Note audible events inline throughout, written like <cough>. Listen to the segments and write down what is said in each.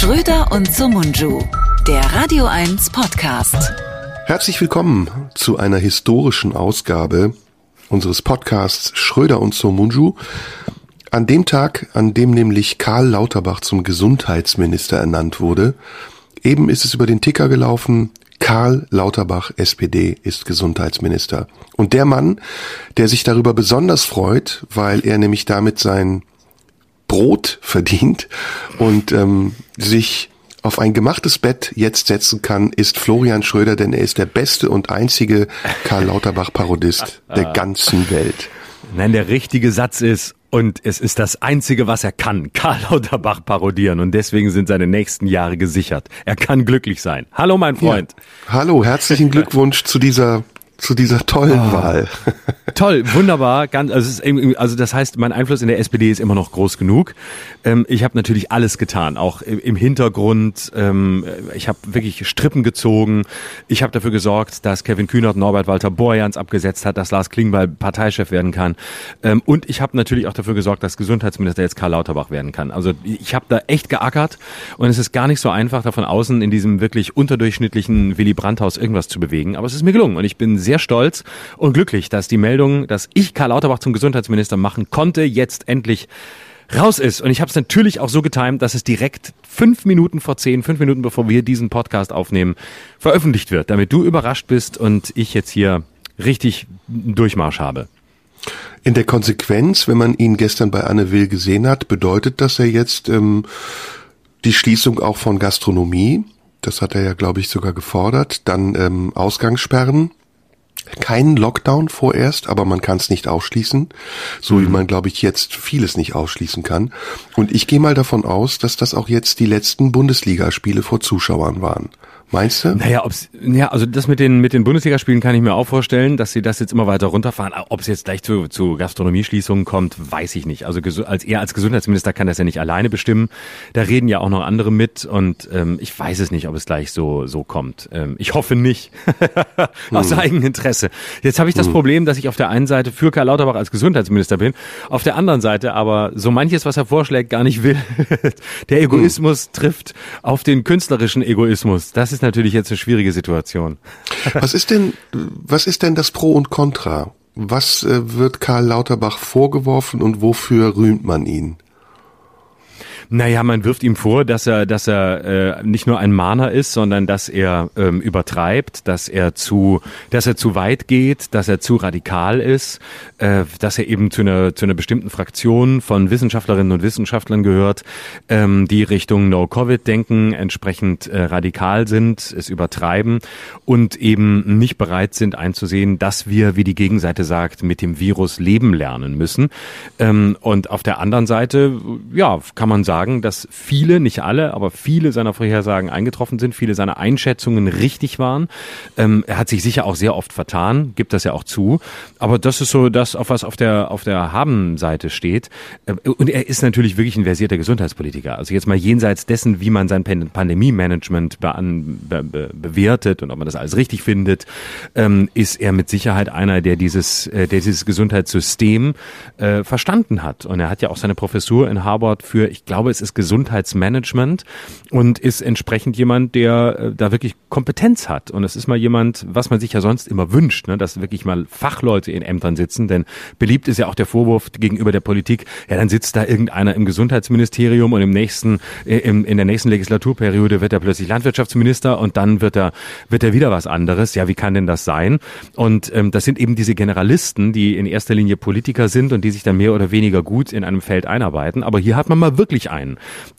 Schröder und Sumunju, der Radio 1 Podcast. Herzlich willkommen zu einer historischen Ausgabe unseres Podcasts Schröder und Somunju. An dem Tag, an dem nämlich Karl Lauterbach zum Gesundheitsminister ernannt wurde, eben ist es über den Ticker gelaufen, Karl Lauterbach, SPD, ist Gesundheitsminister. Und der Mann, der sich darüber besonders freut, weil er nämlich damit sein Brot verdient und ähm, sich auf ein gemachtes Bett jetzt setzen kann, ist Florian Schröder, denn er ist der beste und einzige Karl Lauterbach-Parodist <laughs> der ganzen Welt. Nein, der richtige Satz ist, und es ist das Einzige, was er kann, Karl Lauterbach parodieren. Und deswegen sind seine nächsten Jahre gesichert. Er kann glücklich sein. Hallo, mein Freund. Ja. Hallo, herzlichen <laughs> Glückwunsch zu dieser zu dieser tollen oh. Wahl. <laughs> Toll, wunderbar. Ganz, also, also das heißt, mein Einfluss in der SPD ist immer noch groß genug. Ähm, ich habe natürlich alles getan, auch im Hintergrund. Ähm, ich habe wirklich Strippen gezogen. Ich habe dafür gesorgt, dass Kevin Kühnert Norbert Walter Borjans abgesetzt hat, dass Lars Klingbeil Parteichef werden kann. Ähm, und ich habe natürlich auch dafür gesorgt, dass Gesundheitsminister jetzt Karl Lauterbach werden kann. Also ich habe da echt geackert und es ist gar nicht so einfach, da von außen in diesem wirklich unterdurchschnittlichen Willy Brandt-Haus irgendwas zu bewegen. Aber es ist mir gelungen und ich bin sehr sehr stolz und glücklich, dass die Meldung, dass ich Karl Lauterbach zum Gesundheitsminister machen konnte, jetzt endlich raus ist. Und ich habe es natürlich auch so getimt, dass es direkt fünf Minuten vor zehn, fünf Minuten bevor wir diesen Podcast aufnehmen, veröffentlicht wird, damit du überrascht bist und ich jetzt hier richtig Durchmarsch habe. In der Konsequenz, wenn man ihn gestern bei Anne Will gesehen hat, bedeutet das ja jetzt ähm, die Schließung auch von Gastronomie. Das hat er ja, glaube ich, sogar gefordert. Dann ähm, Ausgangssperren keinen Lockdown vorerst, aber man kann es nicht ausschließen, so mhm. wie man, glaube ich, jetzt vieles nicht ausschließen kann. Und ich gehe mal davon aus, dass das auch jetzt die letzten Bundesligaspiele vor Zuschauern waren. Meinst du? Naja, ob's, ja, also das mit den, mit den Bundesligaspielen kann ich mir auch vorstellen, dass sie das jetzt immer weiter runterfahren. Ob es jetzt gleich zu, zu Gastronomieschließungen kommt, weiß ich nicht. Also als er als Gesundheitsminister kann das ja nicht alleine bestimmen. Da reden ja auch noch andere mit und ähm, ich weiß es nicht, ob es gleich so, so kommt. Ähm, ich hoffe nicht. <laughs> Aus hm. eigenem Interesse. Jetzt habe ich das hm. Problem, dass ich auf der einen Seite für Karl Lauterbach als Gesundheitsminister bin, auf der anderen Seite aber so manches, was er vorschlägt, gar nicht will. <laughs> der Egoismus hm. trifft auf den künstlerischen Egoismus. Das ist ist natürlich jetzt eine schwierige Situation. <laughs> Was ist denn, was ist denn das Pro und Contra? Was äh, wird Karl Lauterbach vorgeworfen und wofür rühmt man ihn? Naja, man wirft ihm vor, dass er, dass er äh, nicht nur ein Mahner ist, sondern dass er ähm, übertreibt, dass er zu, dass er zu weit geht, dass er zu radikal ist, äh, dass er eben zu einer zu einer bestimmten Fraktion von Wissenschaftlerinnen und Wissenschaftlern gehört, ähm, die Richtung No-Covid denken, entsprechend äh, radikal sind, es übertreiben und eben nicht bereit sind einzusehen, dass wir, wie die Gegenseite sagt, mit dem Virus leben lernen müssen. Ähm, und auf der anderen Seite, ja, kann man sagen sagen, dass viele, nicht alle, aber viele seiner Vorhersagen eingetroffen sind, viele seiner Einschätzungen richtig waren. Ähm, er hat sich sicher auch sehr oft vertan, gibt das ja auch zu. Aber das ist so das, auf was auf der, auf der Haben-Seite steht. Ähm, und er ist natürlich wirklich ein versierter Gesundheitspolitiker. Also jetzt mal jenseits dessen, wie man sein Pandemie-Management be be bewertet und ob man das alles richtig findet, ähm, ist er mit Sicherheit einer, der dieses, äh, der dieses Gesundheitssystem äh, verstanden hat. Und er hat ja auch seine Professur in Harvard für, ich glaube, glaube, es ist Gesundheitsmanagement und ist entsprechend jemand, der äh, da wirklich Kompetenz hat. Und es ist mal jemand, was man sich ja sonst immer wünscht, ne, dass wirklich mal Fachleute in Ämtern sitzen. Denn beliebt ist ja auch der Vorwurf gegenüber der Politik, ja, dann sitzt da irgendeiner im Gesundheitsministerium und im nächsten, äh, im, in der nächsten Legislaturperiode wird er plötzlich Landwirtschaftsminister und dann wird er, wird er wieder was anderes. Ja, wie kann denn das sein? Und ähm, das sind eben diese Generalisten, die in erster Linie Politiker sind und die sich dann mehr oder weniger gut in einem Feld einarbeiten. Aber hier hat man mal wirklich einen,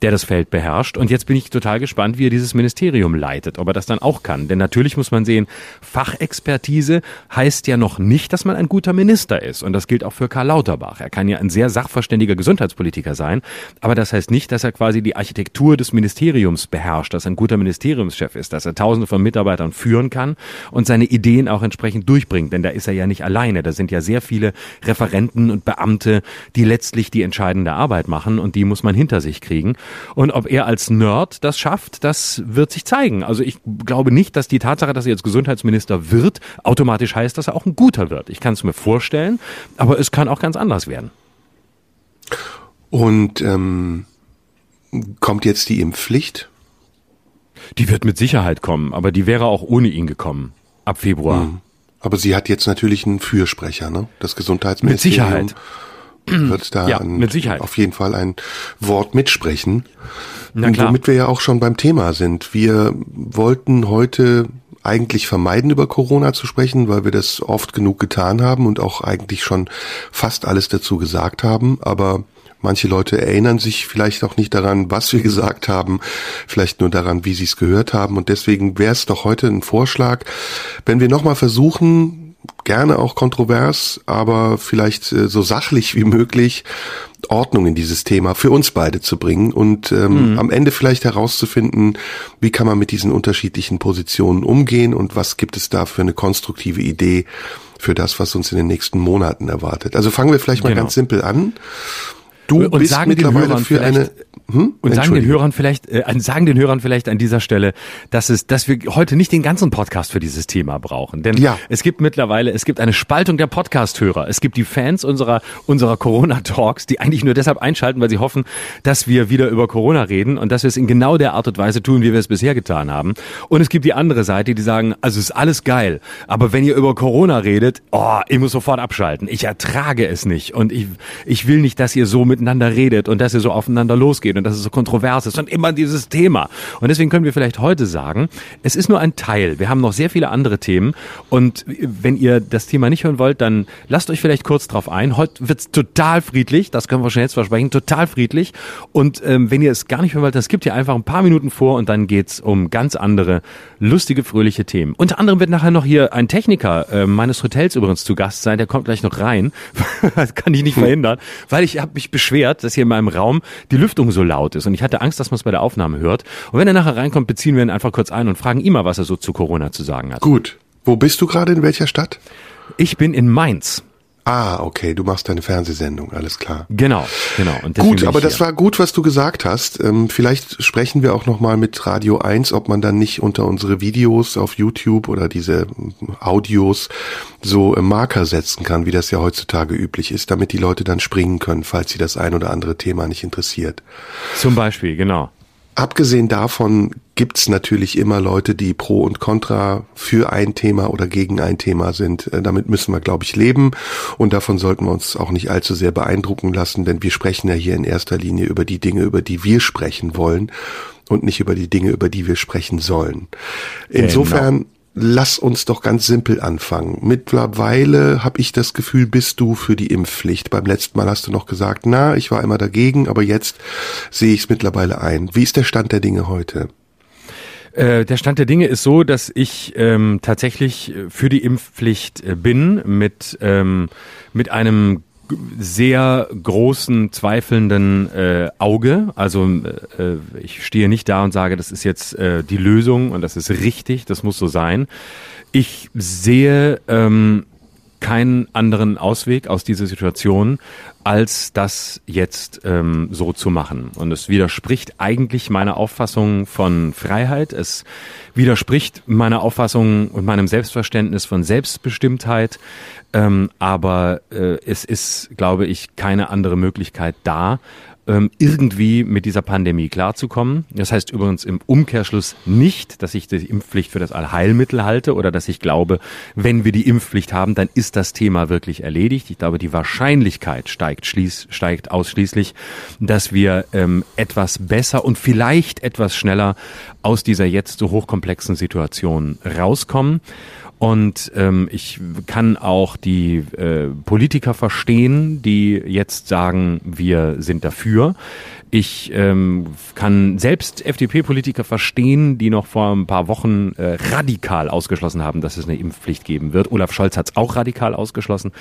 der das Feld beherrscht. Und jetzt bin ich total gespannt, wie er dieses Ministerium leitet, ob er das dann auch kann. Denn natürlich muss man sehen, Fachexpertise heißt ja noch nicht, dass man ein guter Minister ist. Und das gilt auch für Karl Lauterbach. Er kann ja ein sehr sachverständiger Gesundheitspolitiker sein, aber das heißt nicht, dass er quasi die Architektur des Ministeriums beherrscht, dass er ein guter Ministeriumschef ist, dass er tausende von Mitarbeitern führen kann und seine Ideen auch entsprechend durchbringt. Denn da ist er ja nicht alleine. Da sind ja sehr viele Referenten und Beamte, die letztlich die entscheidende Arbeit machen und die muss man hinter sich kriegen. Und ob er als Nerd das schafft, das wird sich zeigen. Also ich glaube nicht, dass die Tatsache, dass er jetzt Gesundheitsminister wird, automatisch heißt, dass er auch ein guter wird. Ich kann es mir vorstellen, aber es kann auch ganz anders werden. Und ähm, kommt jetzt die Impfpflicht? Die wird mit Sicherheit kommen, aber die wäre auch ohne ihn gekommen. Ab Februar. Mhm. Aber sie hat jetzt natürlich einen Fürsprecher, ne? Das Gesundheitsministerium. Mit Sicherheit wird da ja, mit Sicherheit. auf jeden Fall ein Wort mitsprechen. Na klar. Womit wir ja auch schon beim Thema sind. Wir wollten heute eigentlich vermeiden, über Corona zu sprechen, weil wir das oft genug getan haben und auch eigentlich schon fast alles dazu gesagt haben. Aber manche Leute erinnern sich vielleicht auch nicht daran, was wir gesagt haben, vielleicht nur daran, wie sie es gehört haben. Und deswegen wäre es doch heute ein Vorschlag, wenn wir nochmal versuchen, gerne auch kontrovers, aber vielleicht äh, so sachlich wie möglich Ordnung in dieses Thema für uns beide zu bringen und ähm, mhm. am Ende vielleicht herauszufinden, wie kann man mit diesen unterschiedlichen Positionen umgehen und was gibt es da für eine konstruktive Idee für das, was uns in den nächsten Monaten erwartet. Also fangen wir vielleicht mal Genau. ganz simpel an. Du Und bist sagen den mittlerweile Hörern für vielleicht- eine hm? Und sagen den. Hörern vielleicht, äh, sagen den Hörern vielleicht an dieser Stelle, dass es, dass wir heute nicht den ganzen Podcast für dieses Thema brauchen. Denn Ja. es gibt mittlerweile, es gibt eine Spaltung der Podcast-Hörer. Es gibt die Fans unserer, unserer Corona-Talks, die eigentlich nur deshalb einschalten, weil sie hoffen, dass wir wieder über Corona reden und dass wir es in genau der Art und Weise tun, wie wir es bisher getan haben. Und es gibt die andere Seite, die sagen, also es ist alles geil, aber wenn ihr über Corona redet, oh, ich muss sofort abschalten. Ich ertrage es nicht und ich, ich will nicht, dass ihr so miteinander redet und dass ihr so aufeinander losgeht und dass es so kontrovers ist und immer dieses Thema. Und deswegen können wir vielleicht heute sagen, es ist nur ein Teil. Wir haben noch sehr viele andere Themen und wenn ihr das Thema nicht hören wollt, dann lasst euch vielleicht kurz drauf ein. Heute wird's total friedlich, das können wir schon jetzt versprechen, total friedlich. Und ähm, wenn ihr es gar nicht hören wollt, dann skippt ihr einfach ein paar Minuten vor und dann geht's um ganz andere, lustige, fröhliche Themen. Unter anderem wird nachher noch hier ein Techniker äh, meines Hotels übrigens zu Gast sein, der kommt gleich noch rein. <laughs> das kann ich nicht verhindern, weil ich habe mich beschwert, dass hier in meinem Raum die Lüftung so laut ist und ich hatte Angst, dass man es bei der Aufnahme hört. Und wenn er nachher reinkommt, beziehen wir ihn einfach kurz ein und fragen ihn mal, was er so zu Corona zu sagen hat. Gut. Wo bist du gerade? In welcher Stadt? Ich bin in Mainz. Ah, okay, du machst deine Fernsehsendung, alles klar. Genau, genau. Gut, aber das war gut, was du gesagt hast. Ähm, vielleicht sprechen wir auch noch mal mit Radio 1, ob man dann nicht unter unsere Videos auf YouTube oder diese ähm, Audios so äh, Marker setzen kann, wie das ja heutzutage üblich ist, damit die Leute dann springen können, falls sie das ein oder andere Thema nicht interessiert. Zum Beispiel, genau. Abgesehen davon gibt's natürlich immer Leute, die pro und contra für ein Thema oder gegen ein Thema sind. Äh, Damit müssen wir, glaube ich, leben und davon sollten wir uns auch nicht allzu sehr beeindrucken lassen, denn wir sprechen ja hier in erster Linie über die Dinge, über die wir sprechen wollen und nicht über die Dinge, über die wir sprechen sollen. Insofern lass uns doch ganz simpel anfangen. Mittlerweile habe ich das Gefühl, bist du für die Impfpflicht. Beim letzten Mal hast du noch gesagt, na, ich war immer dagegen, aber jetzt sehe ich es mittlerweile ein. Wie ist der Stand der Dinge heute? Äh, der Stand der Dinge ist so, dass ich ähm, tatsächlich äh, für die Impfpflicht äh, bin mit ähm, mit einem sehr großen zweifelnden äh, Auge. Also äh, ich stehe nicht da und sage, das ist jetzt äh, die Lösung und das ist richtig, das muss so sein. Ich sehe ähm, keinen anderen Ausweg aus dieser Situation, als das jetzt ähm, so zu machen. Und es widerspricht eigentlich meiner Auffassung von Freiheit. Es widerspricht meiner Auffassung und meinem Selbstverständnis von Selbstbestimmtheit. Ähm, aber äh, es ist, glaube ich, keine andere Möglichkeit da, irgendwie mit dieser Pandemie klarzukommen. Das heißt übrigens im Umkehrschluss nicht, dass ich die Impfpflicht für das Allheilmittel halte oder dass ich glaube, wenn wir die Impfpflicht haben, dann ist das Thema wirklich erledigt. Ich glaube, die Wahrscheinlichkeit steigt, schließ, steigt ausschließlich, dass wir ähm, etwas besser und vielleicht etwas schneller aus dieser jetzt so hochkomplexen Situation rauskommen. Und ähm, ich kann auch die äh, Politiker verstehen, die jetzt sagen, wir sind dafür. Ich ähm, kann selbst FDP-Politiker verstehen, die noch vor ein paar Wochen äh, radikal ausgeschlossen haben, dass es eine Impfpflicht geben wird. Olaf Scholz hat es auch radikal ausgeschlossen.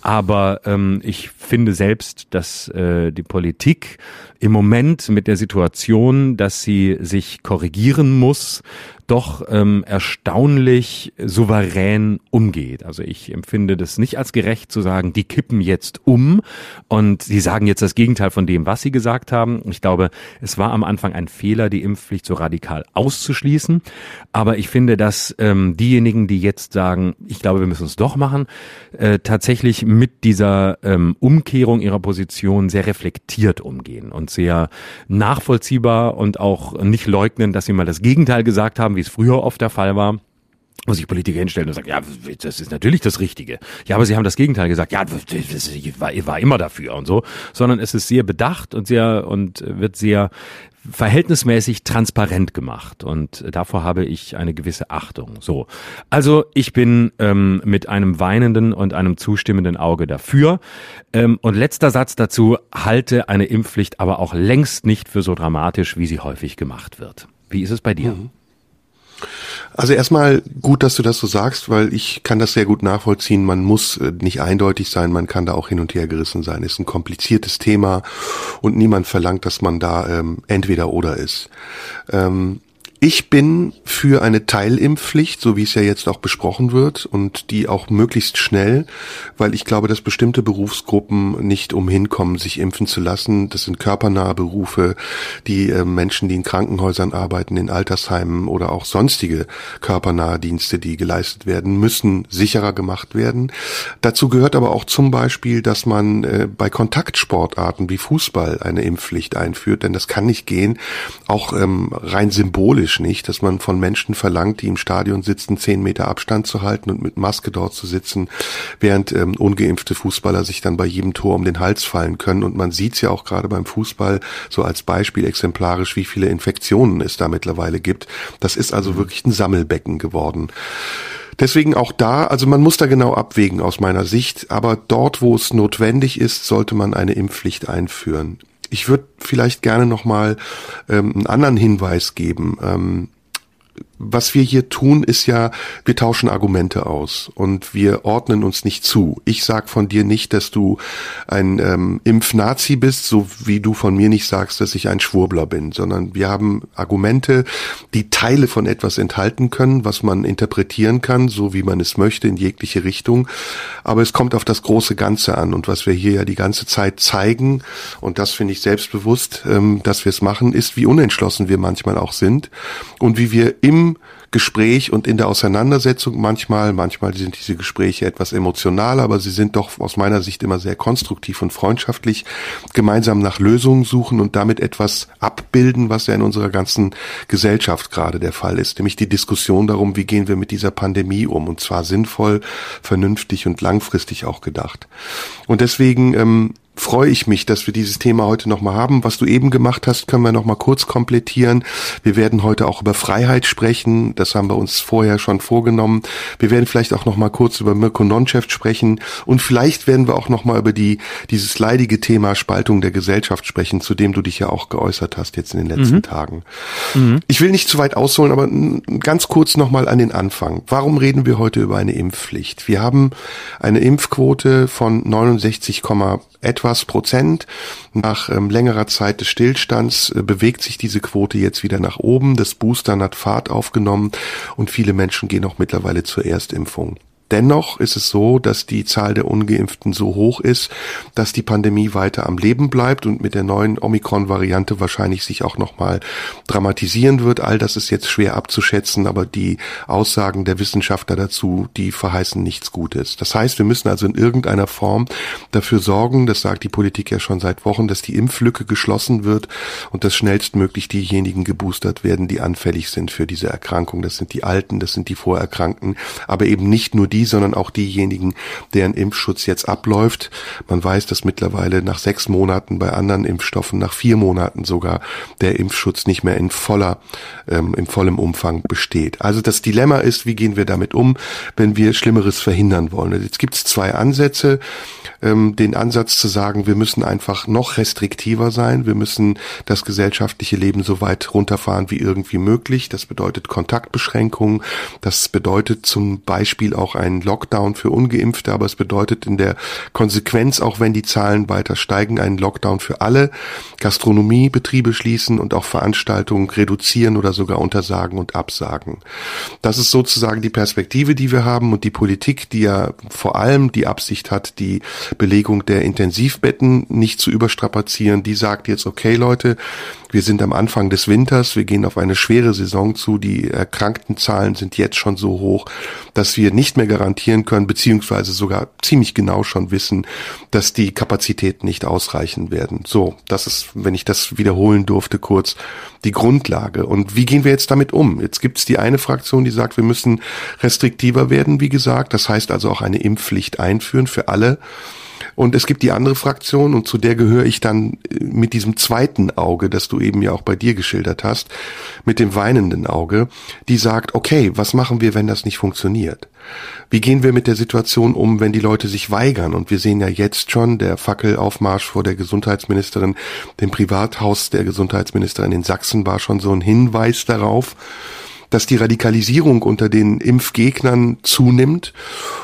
Aber ähm, ich finde selbst, dass äh, die Politik im Moment mit der Situation, dass sie sich korrigieren muss, doch ähm, erstaunlich souverän umgeht. Also ich empfinde das nicht als gerecht zu sagen, die kippen jetzt um und sie sagen jetzt das Gegenteil von dem, was sie gesagt haben. Ich glaube, es war am Anfang ein Fehler, die Impfpflicht so radikal auszuschließen. Aber ich finde, dass ähm, diejenigen, die jetzt sagen, ich glaube, wir müssen es doch machen, äh, tatsächlich mit dieser ähm, Umkehrung ihrer Position sehr reflektiert umgehen und sehr nachvollziehbar und auch nicht leugnen, dass sie mal das Gegenteil gesagt haben, wie es früher oft der Fall war wo sich Politiker hinstellen und sagen, ja, das ist natürlich das Richtige. Ja, aber sie haben das Gegenteil gesagt, ja, das war, war immer dafür und so, sondern es ist sehr bedacht und sehr und wird sehr verhältnismäßig transparent gemacht und davor habe ich eine gewisse Achtung. So, also ich bin ähm, mit einem weinenden und einem zustimmenden Auge dafür. Ähm, und letzter Satz dazu: Halte eine Impfpflicht aber auch längst nicht für so dramatisch, wie sie häufig gemacht wird. Wie ist es bei dir? Mhm. Also erstmal gut, dass du das so sagst, weil ich kann das sehr gut nachvollziehen. Man muss äh, nicht eindeutig sein, man kann da auch hin und her gerissen sein. Ist ein kompliziertes Thema und niemand verlangt, dass man da ähm, entweder oder ist. Ähm, ich bin für eine Teilimpfpflicht, so wie es ja jetzt auch besprochen wird und die auch möglichst schnell, weil ich glaube, dass bestimmte Berufsgruppen nicht umhin kommen, sich impfen zu lassen. Das sind körpernahe Berufe, die äh, Menschen, die in Krankenhäusern arbeiten, in Altersheimen oder auch sonstige körpernahe Dienste, die geleistet werden, müssen sicherer gemacht werden. Dazu gehört aber auch zum Beispiel, dass man äh, bei Kontaktsportarten wie Fußball eine Impfpflicht einführt, denn das kann nicht gehen, auch ähm, rein symbolisch logisch nicht, dass man von Menschen verlangt, die im Stadion sitzen, zehn Meter Abstand zu halten und mit Maske dort zu sitzen, während ähm, ungeimpfte Fußballer sich dann bei jedem Tor um den Hals fallen können. Und man sieht es ja auch gerade beim Fußball so als Beispiel exemplarisch, wie viele Infektionen es da mittlerweile gibt. Das ist also mhm. wirklich ein Sammelbecken geworden. Deswegen auch da, also man muss da genau abwägen aus meiner Sicht, aber dort, wo es notwendig ist, sollte man eine Impfpflicht einführen. Ich würde vielleicht gerne nochmal ähm, einen anderen Hinweis geben. Ähm, was wir hier tun, ist ja, wir tauschen Argumente aus und wir ordnen uns nicht zu. Ich sag von dir nicht, dass du ein ähm, Impfnazi bist, so wie du von mir nicht sagst, dass ich ein Schwurbler bin, sondern wir haben Argumente, die Teile von etwas enthalten können, was man interpretieren kann, so wie man es möchte, in jegliche Richtung. Aber es kommt auf das große Ganze an und was wir hier ja die ganze Zeit zeigen, und das finde ich selbstbewusst, ähm, dass wir es machen, ist, wie unentschlossen wir manchmal auch sind und wie wir im Gespräch und in der Auseinandersetzung. Manchmal, manchmal sind diese Gespräche etwas emotional, aber sie sind doch aus meiner Sicht immer sehr konstruktiv und freundschaftlich, gemeinsam nach Lösungen suchen und damit etwas abbilden, was ja in unserer ganzen Gesellschaft gerade der Fall ist, nämlich die Diskussion darum, wie gehen wir mit dieser Pandemie um. Und zwar sinnvoll, vernünftig und langfristig auch gedacht. Und deswegen ähm, freue ich mich, dass wir dieses Thema heute nochmal haben. Was du eben gemacht hast, können wir nochmal kurz komplettieren. Wir werden heute auch über Freiheit sprechen. Das haben wir uns vorher schon vorgenommen. Wir werden vielleicht auch nochmal kurz über Mirko Nonchef sprechen. Und vielleicht werden wir auch nochmal über die, dieses leidige Thema Spaltung der Gesellschaft sprechen, zu dem du dich ja auch geäußert hast jetzt in den letzten mhm. Tagen. Mhm. Ich will nicht zu weit ausholen, aber ganz kurz nochmal an den Anfang. Warum reden wir heute über eine Impfpflicht? Wir haben eine Impfquote von 69, etwas Prozent. Nach ähm, längerer Zeit des Stillstands äh, bewegt sich diese Quote jetzt wieder nach oben. Das Boostern hat Fahrt aufgenommen und viele Menschen gehen auch mittlerweile zur Erstimpfung. Dennoch ist es so, dass die Zahl der ungeimpften so hoch ist, dass die Pandemie weiter am Leben bleibt und mit der neuen Omikron-Variante wahrscheinlich sich auch nochmal dramatisieren wird. All das ist jetzt schwer abzuschätzen, aber die Aussagen der Wissenschaftler dazu, die verheißen nichts Gutes. Das heißt, wir müssen also in irgendeiner Form dafür sorgen, das sagt die Politik ja schon seit Wochen, dass die Impflücke geschlossen wird und dass schnellstmöglich diejenigen geboostert werden, die anfällig sind für diese Erkrankung. Das sind die Alten, das sind die Vorerkrankten, aber eben nicht nur die die, sondern auch diejenigen, deren Impfschutz jetzt abläuft. Man weiß, dass mittlerweile nach sechs Monaten bei anderen Impfstoffen, nach vier Monaten sogar, der Impfschutz nicht mehr in voller, ähm, in vollem Umfang besteht. Also das Dilemma ist, wie gehen wir damit um, wenn wir Schlimmeres verhindern wollen. Jetzt gibt es zwei Ansätze. ähm, den Ansatz zu sagen, wir müssen einfach noch restriktiver sein, wir müssen das gesellschaftliche Leben so weit runterfahren wie irgendwie möglich. Das bedeutet Kontaktbeschränkungen, das bedeutet zum Beispiel auch einen Lockdown für Ungeimpfte, aber es bedeutet in der Konsequenz, auch wenn die Zahlen weiter steigen, einen Lockdown für alle, Gastronomiebetriebe schließen und auch Veranstaltungen reduzieren oder sogar untersagen und absagen. Das ist sozusagen die Perspektive, die wir haben und die Politik, die ja vor allem die Absicht hat, die Belegung der Intensivbetten nicht zu überstrapazieren, die sagt jetzt, okay Leute, wir sind am Anfang des Winters, wir gehen auf eine schwere Saison zu, die Erkrankten-Zahlen sind jetzt schon so hoch, dass wir nicht mehr garantieren können, beziehungsweise sogar ziemlich genau schon wissen, dass die Kapazitäten nicht ausreichen werden. So, das ist, wenn ich das wiederholen durfte, kurz die Grundlage. Und wie gehen wir jetzt damit um? Jetzt gibt es die eine Fraktion, die sagt, wir müssen restriktiver werden, wie gesagt. Das heißt also auch eine Impfpflicht einführen für alle. Und es gibt die andere Fraktion und zu der gehöre ich dann äh, mit diesem zweiten Auge, das du eben ja auch bei dir geschildert hast, mit dem weinenden Auge, die sagt, okay, was machen wir, wenn das nicht funktioniert? Wie gehen wir mit der Situation um, wenn die Leute sich weigern? Und wir sehen ja jetzt schon der Fackelaufmarsch vor der Gesundheitsministerin, dem Privathaus der Gesundheitsministerin in Sachsen war schon so ein Hinweis darauf dass die Radikalisierung unter den Impfgegnern zunimmt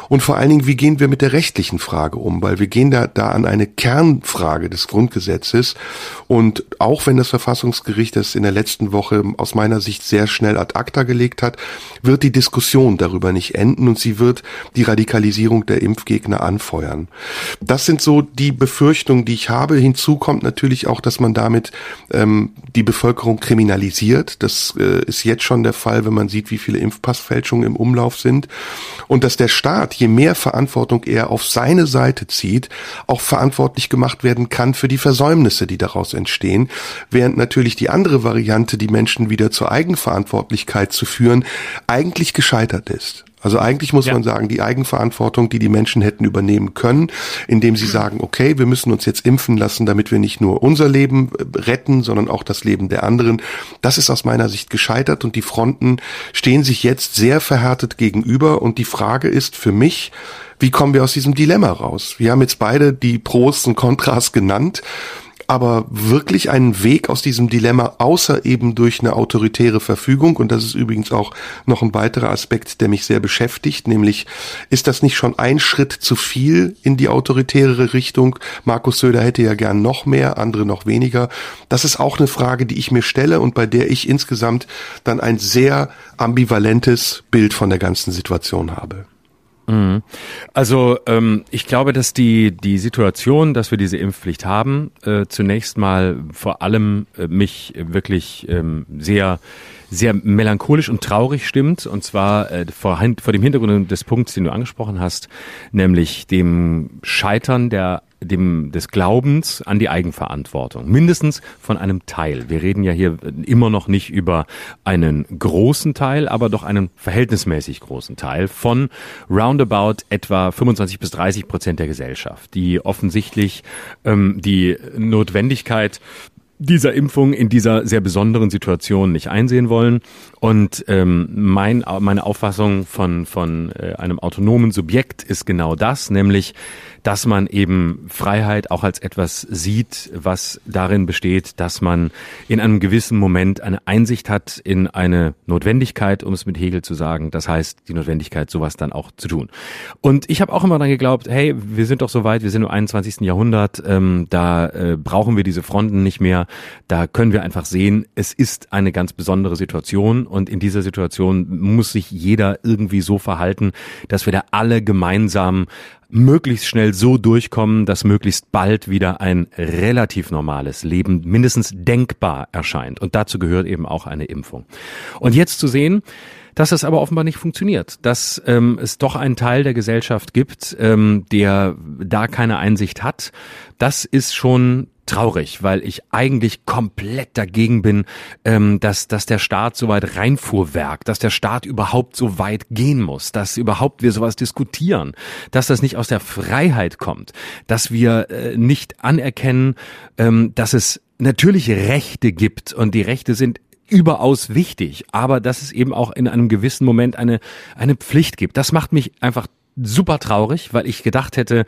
und vor allen Dingen, wie gehen wir mit der rechtlichen Frage um, weil wir gehen da, da an eine Kernfrage des Grundgesetzes und auch wenn das Verfassungsgericht das in der letzten Woche aus meiner Sicht sehr schnell ad acta gelegt hat, wird die Diskussion darüber nicht enden und sie wird die Radikalisierung der Impfgegner anfeuern. Das sind so die Befürchtungen, die ich habe. Hinzu kommt natürlich auch, dass man damit ähm, die Bevölkerung kriminalisiert. Das äh, ist jetzt schon der Fall Fall, wenn man sieht, wie viele Impfpassfälschungen im Umlauf sind. Und dass der Staat, je mehr Verantwortung er auf seine Seite zieht, auch verantwortlich gemacht werden kann für die Versäumnisse, die daraus entstehen. Während natürlich die andere Variante, die Menschen wieder zur Eigenverantwortlichkeit zu führen, eigentlich gescheitert ist. Also eigentlich muss ja. man sagen, die Eigenverantwortung, die die Menschen hätten übernehmen können, indem sie sagen, okay, wir müssen uns jetzt impfen lassen, damit wir nicht nur unser Leben äh, retten, sondern auch das Leben der anderen. Das ist aus meiner Sicht gescheitert und die Fronten stehen sich jetzt sehr verhärtet gegenüber und die Frage ist für mich, wie kommen wir aus diesem Dilemma raus? Wir haben jetzt beide die Pros und Kontras genannt aber wirklich einen Weg aus diesem Dilemma, außer eben durch eine autoritäre Verfügung, und das ist übrigens auch noch ein weiterer Aspekt, der mich sehr beschäftigt, nämlich ist das nicht schon ein Schritt zu viel in die autoritäre Richtung? Markus Söder hätte ja gern noch mehr, andere noch weniger. Das ist auch eine Frage, die ich mir stelle und bei der ich insgesamt dann ein sehr ambivalentes Bild von der ganzen Situation habe. Mhm. Also ähm, ich glaube, dass die die Situation, dass wir diese Impfpflicht haben, äh, zunächst mal vor allem äh, mich wirklich ähm, sehr sehr melancholisch und traurig stimmt, und zwar äh, vor, vor dem Hintergrund des Punkts, den du angesprochen hast, nämlich dem Scheitern der dem, des Glaubens an die Eigenverantwortung. Mindestens von einem Teil. Wir reden ja hier immer noch nicht über einen großen Teil, aber doch einen verhältnismäßig großen Teil von roundabout etwa 25 bis 30 Prozent der Gesellschaft, die offensichtlich ähm, die Notwendigkeit dieser Impfung in dieser sehr besonderen Situation nicht einsehen wollen. Und ähm, mein, meine Auffassung von, von äh, einem autonomen Subjekt ist genau das, nämlich dass man eben Freiheit auch als etwas sieht, was darin besteht, dass man in einem gewissen Moment eine Einsicht hat in eine Notwendigkeit, um es mit Hegel zu sagen. Das heißt, die Notwendigkeit, sowas dann auch zu tun. Und ich habe auch immer dann geglaubt, hey, wir sind doch so weit, wir sind im 21. Jahrhundert, ähm, da äh, brauchen wir diese Fronten nicht mehr. Da können wir einfach sehen, es ist eine ganz besondere Situation und in dieser Situation muss sich jeder irgendwie so verhalten, dass wir da alle gemeinsam möglichst schnell so durchkommen, dass möglichst bald wieder ein relativ normales Leben mindestens denkbar erscheint. Und dazu gehört eben auch eine Impfung. Und jetzt zu sehen, dass es aber offenbar nicht funktioniert, dass ähm, es doch einen Teil der Gesellschaft gibt, ähm, der da keine Einsicht hat. Das ist schon traurig, weil ich eigentlich komplett dagegen bin, ähm, dass, dass der Staat so weit reinfuhrwerkt, dass der Staat überhaupt so weit gehen muss, dass überhaupt wir sowas diskutieren, dass das nicht aus der Freiheit kommt, dass wir äh, nicht anerkennen, ähm, dass es natürlich Rechte gibt und die Rechte sind überaus wichtig, aber dass es eben auch in einem gewissen Moment eine, eine Pflicht gibt. Das macht mich einfach super traurig, weil ich gedacht hätte,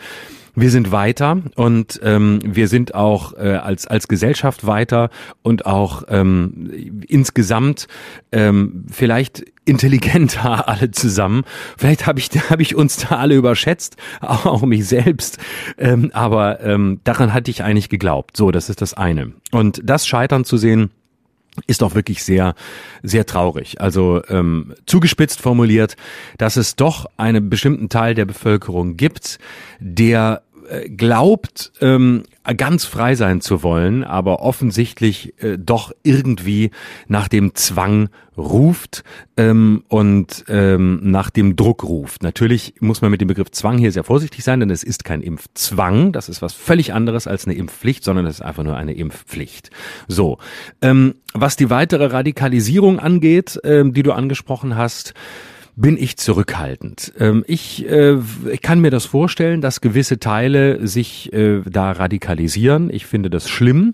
wir sind weiter und ähm, wir sind auch äh, als als Gesellschaft weiter und auch ähm, insgesamt ähm, vielleicht intelligenter <laughs> alle zusammen. Vielleicht habe ich habe ich uns da alle überschätzt, auch mich selbst. Ähm, aber ähm, daran hatte ich eigentlich geglaubt. So, das ist das eine. Und das Scheitern zu sehen ist doch wirklich sehr, sehr traurig. Also ähm, zugespitzt formuliert, dass es doch einen bestimmten Teil der Bevölkerung gibt, der glaubt, ähm, ganz frei sein zu wollen, aber offensichtlich äh, doch irgendwie nach dem Zwang ruft ähm, und ähm, nach dem Druck ruft. Natürlich muss man mit dem Begriff Zwang hier sehr vorsichtig sein, denn es ist kein Impfzwang, das ist was völlig anderes als eine Impfpflicht, sondern es ist einfach nur eine Impfpflicht. So, ähm, was die weitere Radikalisierung angeht, ähm, die du angesprochen hast, bin ich zurückhaltend. Ähm, ich, äh, ich kann mir das vorstellen, dass gewisse Teile sich äh, da radikalisieren. Ich finde das schlimm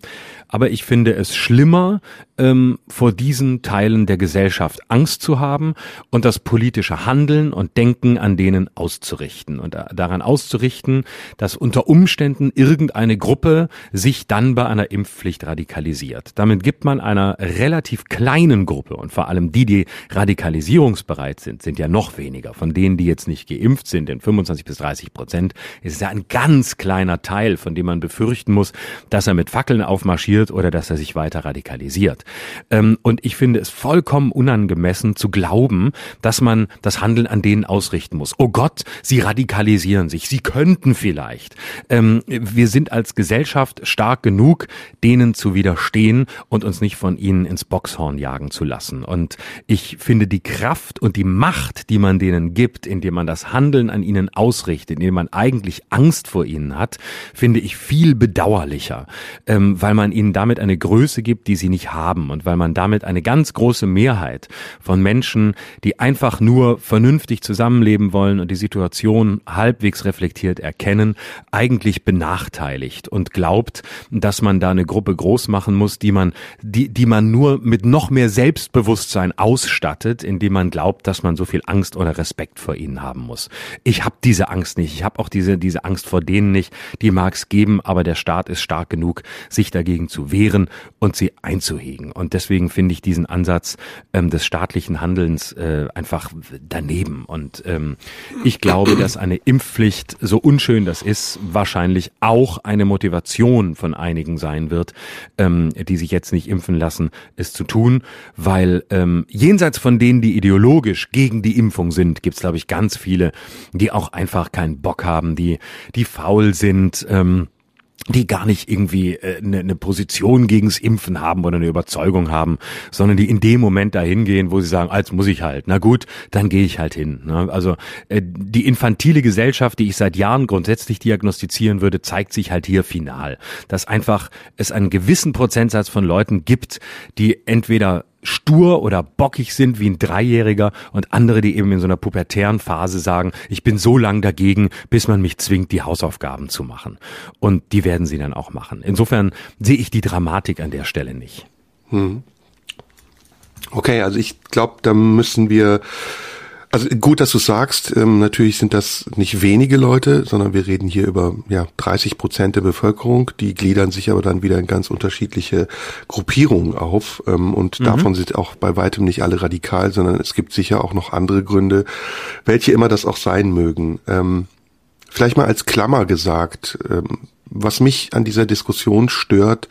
aber ich finde es schlimmer, ähm, vor diesen Teilen der Gesellschaft Angst zu haben und das politische Handeln und Denken an denen auszurichten und daran auszurichten, dass unter Umständen irgendeine Gruppe sich dann bei einer Impfpflicht radikalisiert. Damit gibt man einer relativ kleinen Gruppe und vor allem die, die radikalisierungsbereit sind, sind ja noch weniger. Von denen, die jetzt nicht geimpft sind, in 25 bis 30 Prozent, ist ja ein ganz kleiner Teil, von dem man befürchten muss, dass er mit Fackeln aufmarschiert wird oder dass er sich weiter radikalisiert. Ähm, und ich finde es vollkommen unangemessen zu glauben, dass man das Handeln an denen ausrichten muss. Oh Gott, sie radikalisieren sich, sie könnten vielleicht. Ähm, wir sind als Gesellschaft stark genug, denen zu widerstehen und uns nicht von ihnen ins Boxhorn jagen zu lassen. Und ich finde die Kraft und die Macht, die man denen gibt, indem man das Handeln an ihnen ausrichtet, indem man eigentlich Angst vor ihnen hat, finde ich viel bedauerlicher, ähm, weil man ihnen ihnen damit eine Größe gibt, die sie nicht haben und weil man damit eine ganz große Mehrheit von Menschen, die einfach nur vernünftig zusammenleben wollen und die Situation halbwegs reflektiert erkennen, eigentlich benachteiligt und glaubt, dass man da eine Gruppe groß machen muss, die man, die, die man nur mit noch mehr Selbstbewusstsein ausstattet, indem man glaubt, dass man so viel Angst oder Respekt vor ihnen haben muss. Ich habe diese Angst nicht. Ich habe auch diese, diese Angst vor denen nicht. Die mag es geben, aber der Staat ist stark genug, sich dagegen zu zu wehren und sie einzuhegen. Und deswegen finde ich diesen Ansatz ähm, des staatlichen Handelns äh, einfach daneben. Und ähm, ich glaube, dass eine Impfpflicht, so unschön das ist, wahrscheinlich auch eine Motivation von einigen sein wird, ähm, die sich jetzt nicht impfen lassen, es zu tun, weil ähm, jenseits von denen, die ideologisch gegen die Impfung sind, gibt es, glaube ich, ganz viele, die auch einfach keinen Bock haben, die, die faul sind. Ähm, die gar nicht irgendwie äh, eine, eine Position gegens Impfen haben oder eine Überzeugung haben, sondern die in dem Moment dahin gehen, wo sie sagen, als muss ich halt. Na gut, dann gehe ich halt hin. Ne? Also äh, die infantile Gesellschaft, die ich seit Jahren grundsätzlich diagnostizieren würde, zeigt sich halt hier final, dass einfach es einen gewissen Prozentsatz von Leuten gibt, die entweder stur oder bockig sind wie ein Dreijähriger und andere, die eben in so einer pubertären Phase sagen, ich bin so lang dagegen, bis man mich zwingt, die Hausaufgaben zu machen. Und die werden sie dann auch machen. Insofern sehe ich die Dramatik an der Stelle nicht. Hm. Okay, also ich glaube, da müssen wir also gut, dass du sagst, ähm, natürlich sind das nicht wenige Leute, sondern wir reden hier über ja 30 Prozent der Bevölkerung. Die gliedern sich aber dann wieder in ganz unterschiedliche Gruppierungen auf. Ähm, und mhm. davon sind auch bei weitem nicht alle radikal, sondern es gibt sicher auch noch andere Gründe, welche immer das auch sein mögen. Ähm, vielleicht mal als Klammer gesagt, ähm, was mich an dieser Diskussion stört,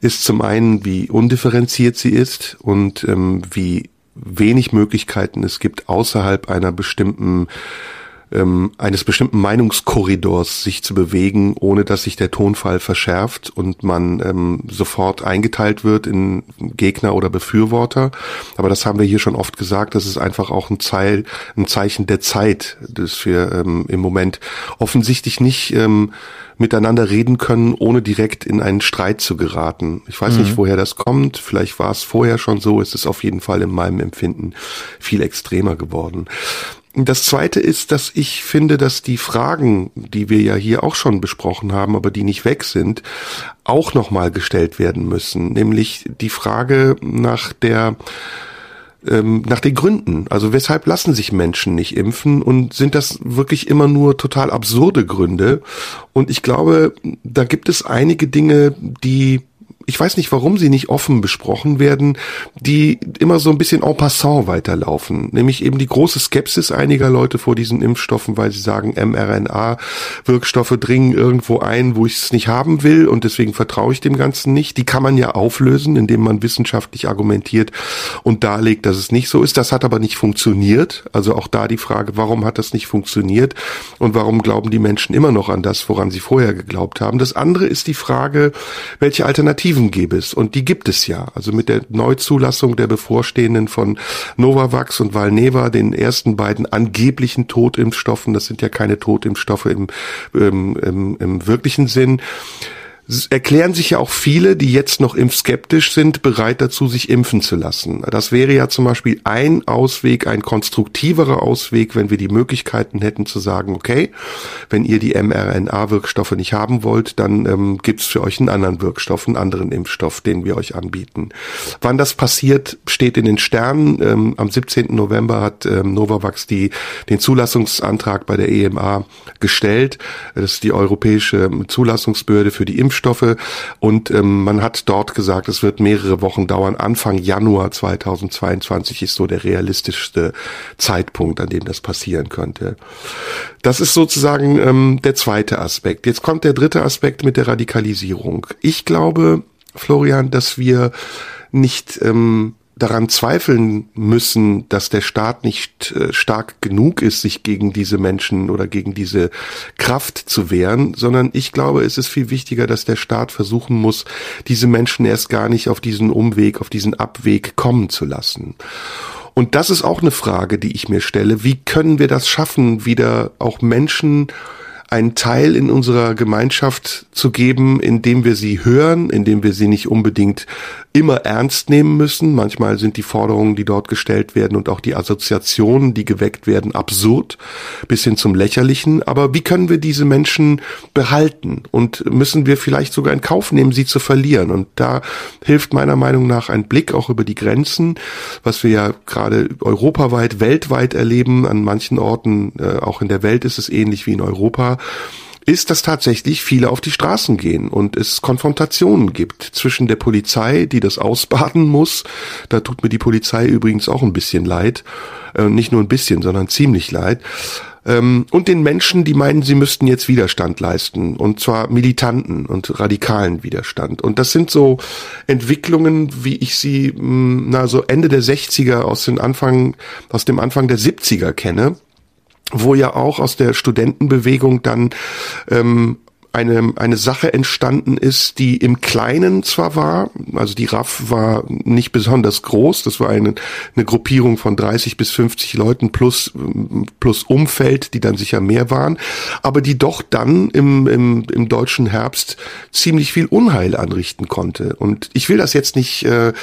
ist zum einen, wie undifferenziert sie ist und ähm, wie wenig Möglichkeiten es gibt, außerhalb einer bestimmten ähm, eines bestimmten Meinungskorridors sich zu bewegen, ohne dass sich der Tonfall verschärft und man ähm, sofort eingeteilt wird in Gegner oder Befürworter. Aber das haben wir hier schon oft gesagt, das ist einfach auch ein, Zeil, ein Zeichen der Zeit, dass wir ähm, im Moment offensichtlich nicht ähm, miteinander reden können, ohne direkt in einen Streit zu geraten. Ich weiß mhm. nicht, woher das kommt. Vielleicht war es vorher schon so. Es ist auf jeden Fall in meinem Empfinden viel extremer geworden. Das zweite ist, dass ich finde, dass die Fragen, die wir ja hier auch schon besprochen haben, aber die nicht weg sind, auch nochmal gestellt werden müssen. Nämlich die Frage nach der ähm, nach den Gründen. Also weshalb lassen sich Menschen nicht impfen und sind das wirklich immer nur total absurde Gründe? Und ich glaube, da gibt es einige Dinge, die ich weiß nicht, warum sie nicht offen besprochen werden, die immer so ein bisschen en passant weiterlaufen. Nämlich eben die große Skepsis einiger Leute vor diesen Impfstoffen, weil sie sagen, mRNA-Wirkstoffe dringen irgendwo ein, wo ich es nicht haben will und deswegen vertraue ich dem Ganzen nicht. Die kann man ja auflösen, indem man wissenschaftlich argumentiert und darlegt, dass es nicht so ist. Das hat aber nicht funktioniert. Also auch da die Frage, warum hat das nicht funktioniert und warum glauben die Menschen immer noch an das, woran sie vorher geglaubt haben. Das andere ist die Frage, welche Alternativen Alternativen gäbe es. Und die gibt es ja. Also mit der Neuzulassung der bevorstehenden von Novavax und Valneva, den ersten beiden angeblichen Totimpfstoffen, das sind ja keine Totimpfstoffe im, im, im, im wirklichen Sinn, erklären sich ja auch viele, die jetzt noch impfskeptisch sind, bereit dazu, sich impfen zu lassen. Das wäre ja zum Beispiel ein Ausweg, ein konstruktiverer Ausweg, wenn wir die Möglichkeiten hätten zu sagen, okay, wenn ihr die mRNA-Wirkstoffe nicht haben wollt, dann ähm, gibt es für euch einen anderen Wirkstoff, einen anderen Impfstoff, den wir euch anbieten. Wann das passiert, steht in den Sternen. Ähm, am 17. November hat ähm, Novavax die, den Zulassungsantrag bei der EMA gestellt. Das ist die europäische Zulassungsbehörde für die Impfstoffe. Impfstoffe und ähm, man hat dort gesagt, es wird mehrere Wochen dauern. Anfang Januar 2022 ist so der realistischste Zeitpunkt, an dem das passieren könnte. Das ist sozusagen ähm, der zweite Aspekt. Jetzt kommt der dritte Aspekt mit der Radikalisierung. Ich glaube, Florian, dass wir nicht ähm, daran zweifeln müssen, dass der Staat nicht äh, stark genug ist, sich gegen diese Menschen oder gegen diese Kraft zu wehren, sondern ich glaube, es ist viel wichtiger, dass der Staat versuchen muss, diese Menschen erst gar nicht auf diesen Umweg, auf diesen Abweg kommen zu lassen. Und das ist auch eine Frage, die ich mir stelle. Wie können wir das schaffen, wieder auch Menschen einen Teil in unserer Gemeinschaft zu geben, indem wir sie hören, indem wir sie nicht unbedingt immer ernst nehmen müssen. Manchmal sind die Forderungen, die dort gestellt werden und auch die Assoziationen, die geweckt werden, absurd bis hin zum Lächerlichen. Aber wie können wir diese Menschen behalten? Und müssen wir vielleicht sogar in Kauf nehmen, sie zu verlieren? Und da hilft meiner Meinung nach ein Blick auch über die Grenzen, was wir ja gerade europaweit, weltweit erleben. An manchen Orten, äh, auch in der Welt ist es ähnlich wie in Europa ist, dass tatsächlich viele auf die Straßen gehen und es Konfrontationen gibt zwischen der Polizei, die das ausbaden muss. Da tut mir die Polizei übrigens auch ein bisschen leid. Äh, nicht nur ein bisschen, sondern ziemlich leid. Ähm, und den Menschen, die meinen, sie müssten jetzt Widerstand leisten. Und zwar militanten und radikalen Widerstand. Und das sind so Entwicklungen, wie ich sie, hm, na, so Ende der 60er aus dem Anfang, aus dem Anfang der 70er kenne wo ja auch aus der Studentenbewegung dann ähm, eine, eine Sache entstanden ist, die im Kleinen zwar war, also die RAF war nicht besonders groß, das war eine, eine Gruppierung von 30 bis 50 Leuten plus, plus Umfeld, die dann sicher mehr waren, aber die doch dann im, im, im deutschen Herbst ziemlich viel Unheil anrichten konnte. Und ich will das jetzt nicht äh,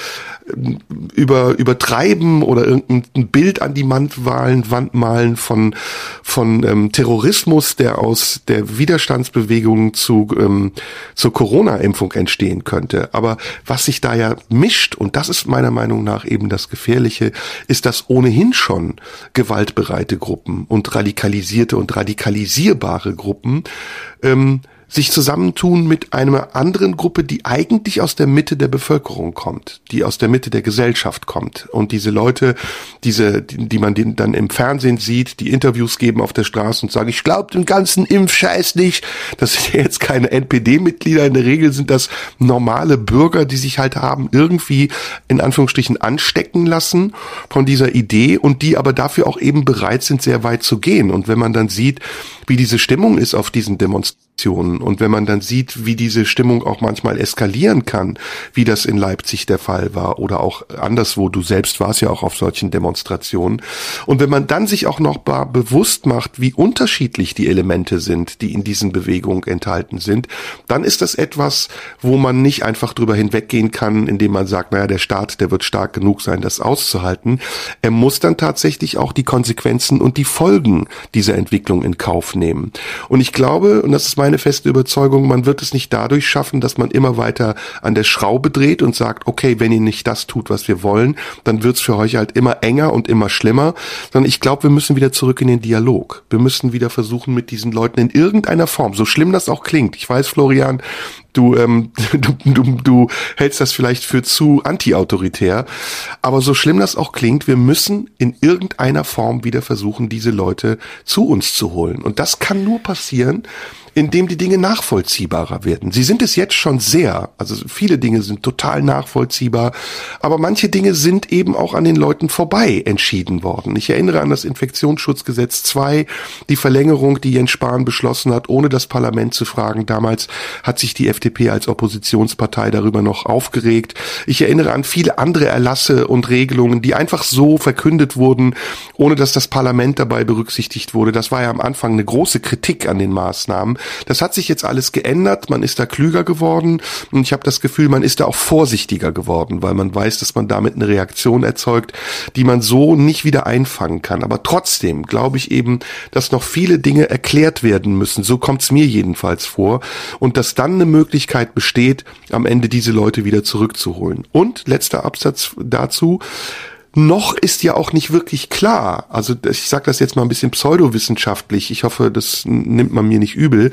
über, übertreiben oder irgendein Bild an die Wand malen, von, von ähm, Terrorismus, der aus der Widerstandsbewegung zu, ähm, zur Corona-Impfung entstehen könnte. Aber was sich da ja mischt, und das ist meiner Meinung nach eben das Gefährliche, ist, dass ohnehin schon gewaltbereite Gruppen und radikalisierte und radikalisierbare Gruppen ähm, sich zusammentun mit einer anderen Gruppe, die eigentlich aus der Mitte der Bevölkerung kommt, die aus der Mitte der Gesellschaft kommt. Und diese Leute, diese, die, die man dann im Fernsehen sieht, die Interviews geben auf der Straße und sagen, ich glaube den ganzen Impfscheiß nicht. Das sind ja jetzt keine NPD-Mitglieder. In der Regel sind das normale Bürger, die sich halt haben irgendwie in Anführungsstrichen anstecken lassen von dieser Idee und die aber dafür auch eben bereit sind, sehr weit zu gehen. Und wenn man dann sieht, wie diese Stimmung ist auf diesen Demonstrationen und wenn man dann sieht, wie diese Stimmung auch manchmal eskalieren kann, wie das in Leipzig der Fall war oder auch anderswo, du selbst warst ja auch auf solchen Demonstrationen. Und wenn man dann sich auch noch bewusst macht, wie unterschiedlich die Elemente sind, die in diesen Bewegungen enthalten sind, dann ist das etwas, wo man nicht einfach drüber hinweggehen kann, indem man sagt, naja, der Staat, der wird stark genug sein, das auszuhalten. Er muss dann tatsächlich auch die Konsequenzen und die Folgen dieser Entwicklung in Kauf nehmen. Und ich glaube, und das ist meine feste Überzeugung, man wird es nicht dadurch schaffen, dass man immer weiter an der Schraube dreht und sagt, okay, wenn ihr nicht das tut, was wir wollen, dann wird's für euch halt immer enger und immer schlimmer, sondern ich glaube, wir müssen wieder zurück in den Dialog. Wir müssen wieder versuchen, mit diesen Leuten in irgendeiner Form, so schlimm das auch klingt, ich weiß, Florian, du, ähm, <laughs> du, du, du hältst das vielleicht für zu anti-autoritär. Aber so schlimm das auch klingt, wir müssen in irgendeiner Form wieder versuchen, diese Leute zu uns zu holen. Und das kann nur passieren, in dem die Dinge nachvollziehbarer werden. Sie sind es jetzt schon sehr, also viele Dinge sind total nachvollziehbar, aber manche Dinge sind eben auch an den Leuten vorbei entschieden worden. Ich erinnere an das Infektionsschutzgesetz 2, die Verlängerung, die Jens Spahn beschlossen hat, ohne das Parlament zu fragen. Damals hat sich die FDP als Oppositionspartei darüber noch aufgeregt. Ich erinnere an viele andere Erlasse und Regelungen, die einfach so verkündet wurden, ohne dass das Parlament dabei berücksichtigt wurde. Das war ja am Anfang eine große Kritik an den Maßnahmen. Das hat sich jetzt alles geändert, man ist da klüger geworden und ich habe das Gefühl, man ist da auch vorsichtiger geworden, weil man weiß, dass man damit eine Reaktion erzeugt, die man so nicht wieder einfangen kann. Aber trotzdem glaube ich eben, dass noch viele Dinge erklärt werden müssen. So kommt es mir jedenfalls vor. Und dass dann eine Möglichkeit besteht, am Ende diese Leute wieder zurückzuholen. Und letzter Absatz dazu noch ist ja auch nicht wirklich klar, also ich sage das jetzt mal ein bisschen pseudowissenschaftlich, ich hoffe, das nimmt man mir nicht übel,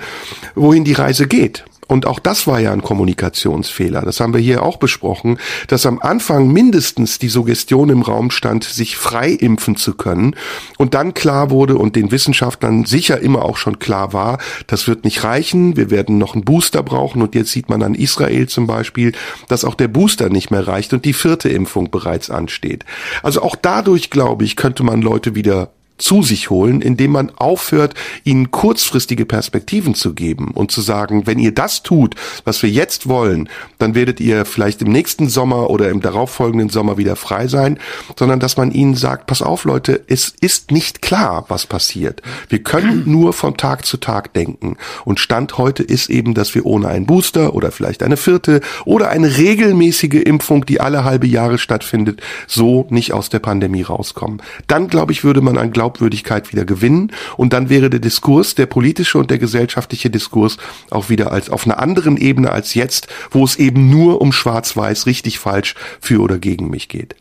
wohin die Reise geht. Und auch das war ja ein Kommunikationsfehler. Das haben wir hier auch besprochen, dass am Anfang mindestens die Suggestion im Raum stand, sich frei impfen zu können. Und dann klar wurde und den Wissenschaftlern sicher immer auch schon klar war, das wird nicht reichen. Wir werden noch einen Booster brauchen. Und jetzt sieht man an Israel zum Beispiel, dass auch der Booster nicht mehr reicht und die vierte Impfung bereits ansteht. Also auch dadurch, glaube ich, könnte man Leute wieder zu sich holen, indem man aufhört, ihnen kurzfristige Perspektiven zu geben und zu sagen, wenn ihr das tut, was wir jetzt wollen, dann werdet ihr vielleicht im nächsten Sommer oder im darauffolgenden Sommer wieder frei sein, sondern dass man ihnen sagt, pass auf Leute, es ist nicht klar, was passiert. Wir können <clears throat> nur von Tag zu Tag denken. Und Stand heute ist eben, dass wir ohne einen Booster oder vielleicht eine vierte oder eine regelmäßige Impfung, die alle halbe Jahre stattfindet, so nicht aus der Pandemie rauskommen. Dann, glaube ich, würde man an Glauben Glaubwürdigkeit wieder gewinnen und dann wäre der Diskurs, der politische und der gesellschaftliche Diskurs auch wieder als auf einer anderen Ebene als jetzt, wo es eben nur um schwarz-weiß, richtig, falsch, für oder gegen mich geht.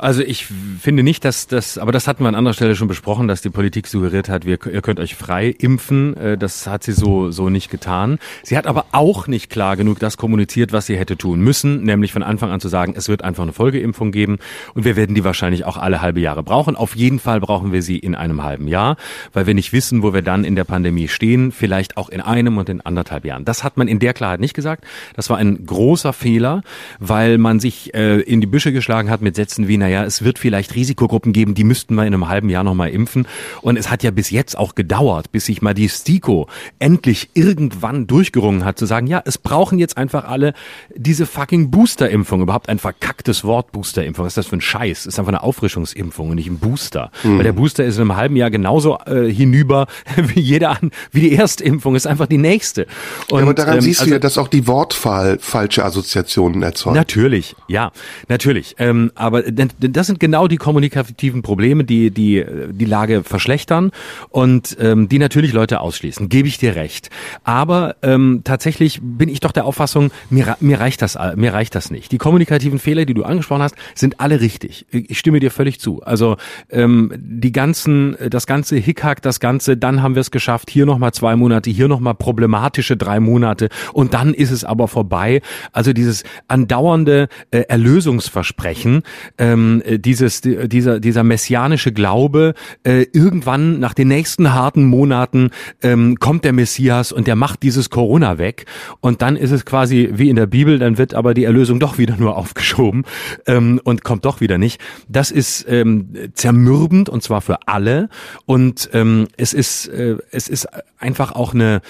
Also ich finde nicht, dass das, aber das hatten wir an anderer Stelle schon besprochen, dass die Politik suggeriert hat, wir, ihr könnt euch frei impfen. Äh, das hat sie so, so nicht getan. Sie hat aber auch nicht klar genug das kommuniziert, was sie hätte tun müssen, nämlich von Anfang an zu sagen, es wird einfach eine Folgeimpfung geben und wir werden die wahrscheinlich auch alle halbe Jahre brauchen. Auf jeden Fall brauchen wir sie in einem halben Jahr, weil wir nicht wissen, wo wir dann in der Pandemie stehen, vielleicht auch in einem und in anderthalb Jahren. Das hat man in der Klarheit nicht gesagt. Das war ein großer Fehler, weil man sich äh, in die Büsche geschlagen hat mit Sätzen wie, naja, es wird vielleicht Risikogruppen geben, die müssten wir in einem halben Jahr nochmal impfen. Und es hat ja bis jetzt auch gedauert, bis sich mal die STIKO endlich irgendwann durchgerungen hat, zu sagen, ja, es brauchen jetzt einfach alle diese fucking Boosterimpfung. Überhaupt ein verkacktes Wort Boosterimpfung. Was ist das für ein Scheiß? Ist einfach eine Auffrischungsimpfung und nicht ein Booster. Mhm. Weil der Booster ist in einem halben Jahr genauso äh, hinüber <laughs> wie jeder an, wie die erste Impfung. Ist einfach die nächste. Und, ja, aber daran ähm, siehst also, du ja, dass auch die Wortwahl falsche Assoziationen erzeugt. Natürlich, ja, natürlich. Ähm, aber das sind genau die kommunikativen Probleme, die die die Lage verschlechtern und ähm, die natürlich Leute ausschließen. Gebe ich dir recht. Aber ähm, tatsächlich bin ich doch der Auffassung, mir, mir reicht das mir reicht das nicht. Die kommunikativen Fehler, die du angesprochen hast, sind alle richtig. Ich stimme dir völlig zu. Also ähm, die ganzen das ganze Hickhack, das ganze, dann haben wir es geschafft. Hier noch mal zwei Monate, hier noch mal problematische drei Monate und dann ist es aber vorbei. Also dieses andauernde äh, Erlösungsversprechen. Ähm, äh, dieses, dieser, dieser messianische Glaube, äh, irgendwann nach den nächsten harten Monaten ähm, kommt der Messias und der macht dieses Corona weg. Und dann ist es quasi wie in der Bibel, dann wird aber die Erlösung doch wieder nur <laughs> aufgeschoben ähm, und kommt doch wieder nicht. Das ist ähm, zermürbend und zwar für alle. Und ähm, es ist, äh, es ist einfach auch eine,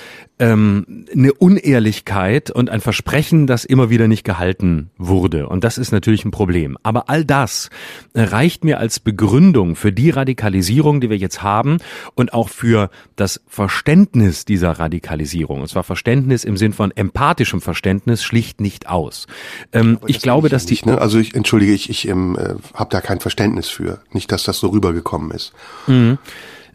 ähm, eine Unehrlichkeit und ein Versprechen, das immer wieder nicht gehalten wurde. Und das ist natürlich ein Problem. Aber all das reicht mir als Begründung für die Radikalisierung, die wir jetzt haben und auch für das Verständnis dieser Radikalisierung. Und zwar Verständnis im Sinn von empathischem Verständnis schlicht nicht aus. Ähm, ich glaube, dass die... Nicht, ne? Also ich entschuldige, ich, ich ähm, äh, habe da kein Verständnis für. Nicht, dass das so rübergekommen ist. Mhm.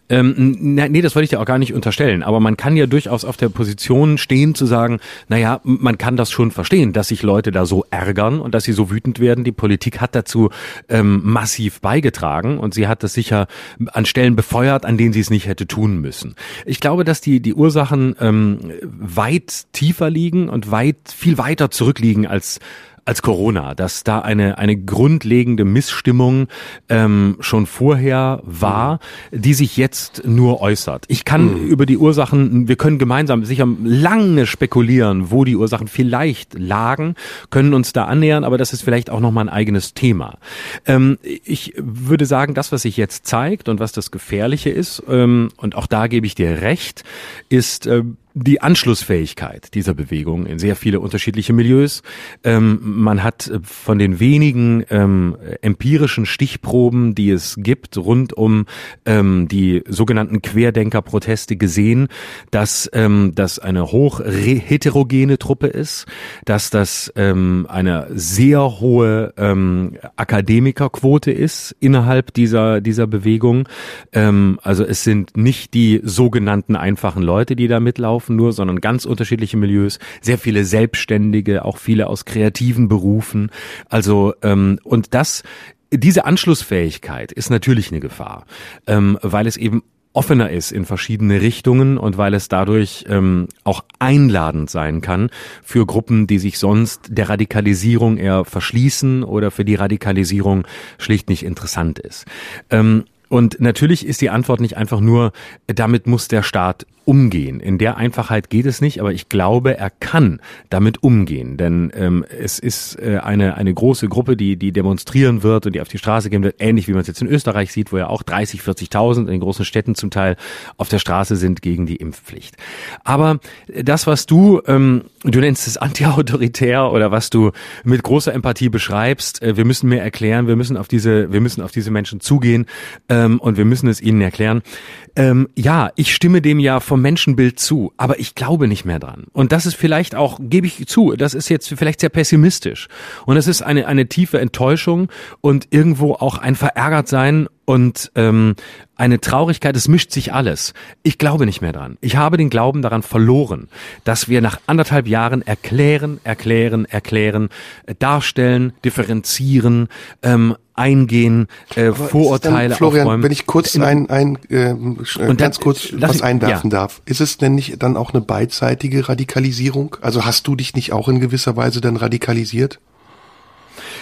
Ähm, nee, das wollte ich dir auch gar nicht unterstellen. Aber man kann ja durchaus auf der Position stehen zu sagen, naja, man kann das schon verstehen, dass sich Leute da so ärgern und dass sie so wütend werden. Die Politik hat dazu ähm, massiv beigetragen und sie hat das sicher an Stellen befeuert, an denen sie es nicht hätte tun müssen. Ich glaube, dass die, die Ursachen ähm, weit tiefer liegen und weit, viel weiter zurückliegen als als Corona, dass da eine, eine grundlegende Missstimmung ähm, schon vorher war, die sich jetzt nur äußert. Ich kann mhm. über die Ursachen, wir können gemeinsam sicher lange spekulieren, wo die Ursachen vielleicht lagen, können uns da annähern, aber das ist vielleicht auch nochmal ein eigenes Thema. Ähm, ich würde sagen, das, was sich jetzt zeigt und was das Gefährliche ist, ähm, und auch da gebe ich dir recht, ist, äh, die Anschlussfähigkeit dieser Bewegung in sehr viele unterschiedliche Milieus. Ähm, man hat äh, von den wenigen ähm, empirischen Stichproben, die es gibt, rund um ähm, die sogenannten Querdenker-Proteste gesehen, dass ähm, das eine hoch heterogene Truppe ist, dass das ähm, eine sehr hohe ähm, Akademikerquote ist innerhalb dieser dieser Bewegung. Also es sind nicht die sogenannten einfachen Leute, die da mitlaufen laufen nur, sondern ganz unterschiedliche Milieus, sehr viele Selbstständige, auch viele aus kreativen Berufen. Also ähm, und das diese Anschlussfähigkeit ist natürlich eine Gefahr, ähm, weil es eben offener ist in verschiedene Richtungen und weil es dadurch ähm, auch einladend sein kann für Gruppen, die sich sonst der Radikalisierung eher verschließen oder für die Radikalisierung schlicht nicht interessant ist. Ähm, und natürlich ist die Antwort nicht einfach nur, damit muss der Staat umgehen. In der Einfachheit geht es nicht, aber ich glaube, er kann damit umgehen, denn ähm, es ist äh, eine eine große Gruppe, die die demonstrieren wird und die auf die Straße gehen wird, ähnlich wie man es jetzt in Österreich sieht, wo ja auch 30, 40.000 in den großen Städten zum Teil auf der Straße sind gegen die Impfpflicht. Aber das, was du ähm, du nennst es antiautoritär oder was du mit großer Empathie beschreibst, äh, wir müssen mehr erklären, wir müssen auf diese wir müssen auf diese Menschen zugehen ähm, und wir müssen es ihnen erklären. Ähm, ja, ich stimme dem ja vom Menschenbild zu, aber ich glaube nicht mehr dran. Und das ist vielleicht auch, gebe ich zu, das ist jetzt vielleicht sehr pessimistisch. Und es ist eine, eine tiefe Enttäuschung und irgendwo auch ein Verärgertsein und ähm, eine Traurigkeit, es mischt sich alles. Ich glaube nicht mehr dran. Ich habe den Glauben daran verloren, dass wir nach anderthalb Jahren erklären, erklären, erklären, äh, darstellen, differenzieren, ähm, eingehen, äh, Vorurteile dann, Florian, aufräumen. wenn ich kurz ein, ein äh, und ganz kurz was einwerfen ja. darf, ist es denn nicht dann auch eine beidseitige Radikalisierung? Also hast du dich nicht auch in gewisser Weise dann radikalisiert?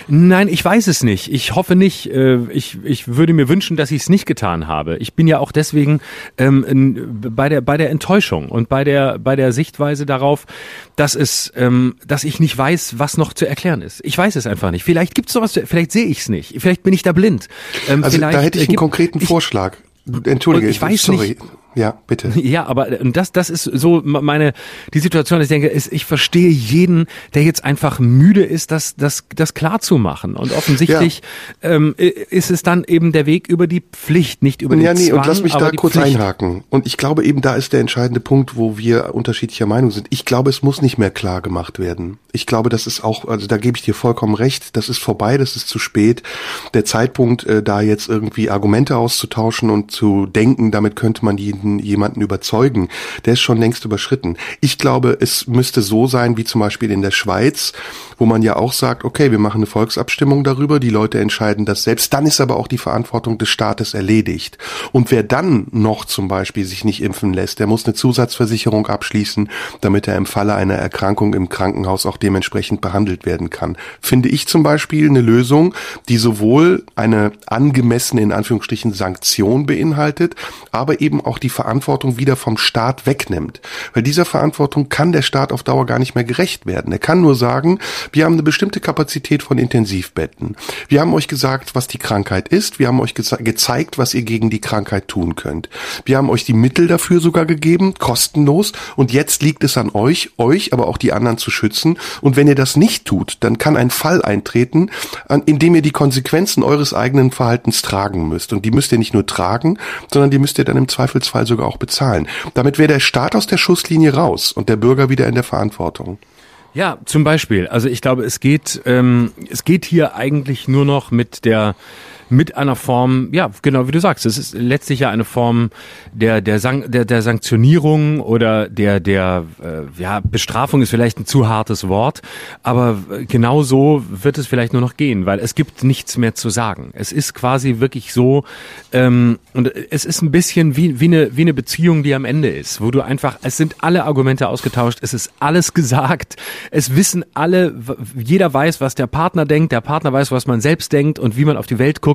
Nein, ich weiß es nicht. Ich hoffe nicht. Äh, ich, ich würde mir wünschen, dass ich es nicht getan habe. Ich bin ja auch deswegen ähm, bei der bei der Enttäuschung und bei der bei der Sichtweise darauf, dass es, ähm, dass ich nicht weiß, was noch zu erklären ist. Ich weiß es einfach nicht. Vielleicht gibt es sowas. Vielleicht sehe ich es nicht. Vielleicht bin ich da blind. Ähm, also da hätte ich einen konkreten ich, Vorschlag. Entschuldige, ich weiß sorry. nicht. Ja, bitte. <laughs> Ja, aber das, das ist so meine die Situation. Ich denke, ist, ich verstehe jeden, der jetzt einfach müde ist, das, das, das klar zu machen. Und offensichtlich ja. ähm, ist es dann eben der Weg über die Pflicht, nicht über den ja, nee, Zwang. Und lass mich da kurz Pflicht. einhaken. Und ich glaube eben, da ist der entscheidende Punkt, wo wir unterschiedlicher Meinung sind. Ich glaube, es muss nicht mehr klar gemacht werden. Ich glaube, das ist auch, also da gebe ich dir vollkommen recht. Das ist vorbei, das ist zu spät. Der Zeitpunkt, äh, da jetzt irgendwie Argumente auszutauschen und zu denken, damit könnte man die jemanden, jemanden überzeugen, der ist schon längst überschritten. Ich glaube, es müsste so sein wie zum Beispiel in der Schweiz, wo man ja auch sagt, okay, wir machen eine Volksabstimmung darüber, die Leute entscheiden das selbst, dann ist aber auch die Verantwortung des Staates erledigt. Und wer dann noch zum Beispiel sich nicht impfen lässt, der muss eine Zusatzversicherung abschließen, damit er im Falle einer Erkrankung im Krankenhaus auch dementsprechend behandelt werden kann. Finde ich zum Beispiel eine Lösung, die sowohl eine angemessene, in Anführungsstrichen, Sanktion beinhaltet, aber eben auch die Verantwortung wieder vom Staat wegnimmt. Weil dieser Verantwortung kann der Staat auf Dauer gar nicht mehr gerecht werden. Er kann nur sagen, wir haben eine bestimmte Kapazität von Intensivbetten. Wir haben euch gesagt, was die Krankheit ist. Wir haben euch ge gezeigt, was ihr gegen die Krankheit tun könnt. Wir haben euch die Mittel dafür sogar gegeben, kostenlos. Und jetzt liegt es an euch, euch, aber auch die anderen zu schützen. Und wenn ihr das nicht tut, dann kann ein Fall eintreten, in dem ihr die Konsequenzen eures eigenen Verhaltens tragen müsst. Und die müsst ihr nicht nur tragen, sondern die müsst ihr dann im Zweifelsfall sogar auch bezahlen. Damit wäre der Staat aus der Schusslinie raus und der Bürger wieder in der Verantwortung. Ja, zum Beispiel. Also ich glaube, es geht, ähm, es geht hier eigentlich nur noch mit der mit einer Form, ja, genau wie du sagst, es ist letztlich ja eine Form der der San der, der Sanktionierung oder der der äh, ja Bestrafung ist vielleicht ein zu hartes Wort, aber genau so wird es vielleicht nur noch gehen, weil es gibt nichts mehr zu sagen. Es ist quasi wirklich so ähm, und es ist ein bisschen wie wie eine wie eine Beziehung, die am Ende ist, wo du einfach es sind alle Argumente ausgetauscht, es ist alles gesagt, es wissen alle, jeder weiß, was der Partner denkt, der Partner weiß, was man selbst denkt und wie man auf die Welt guckt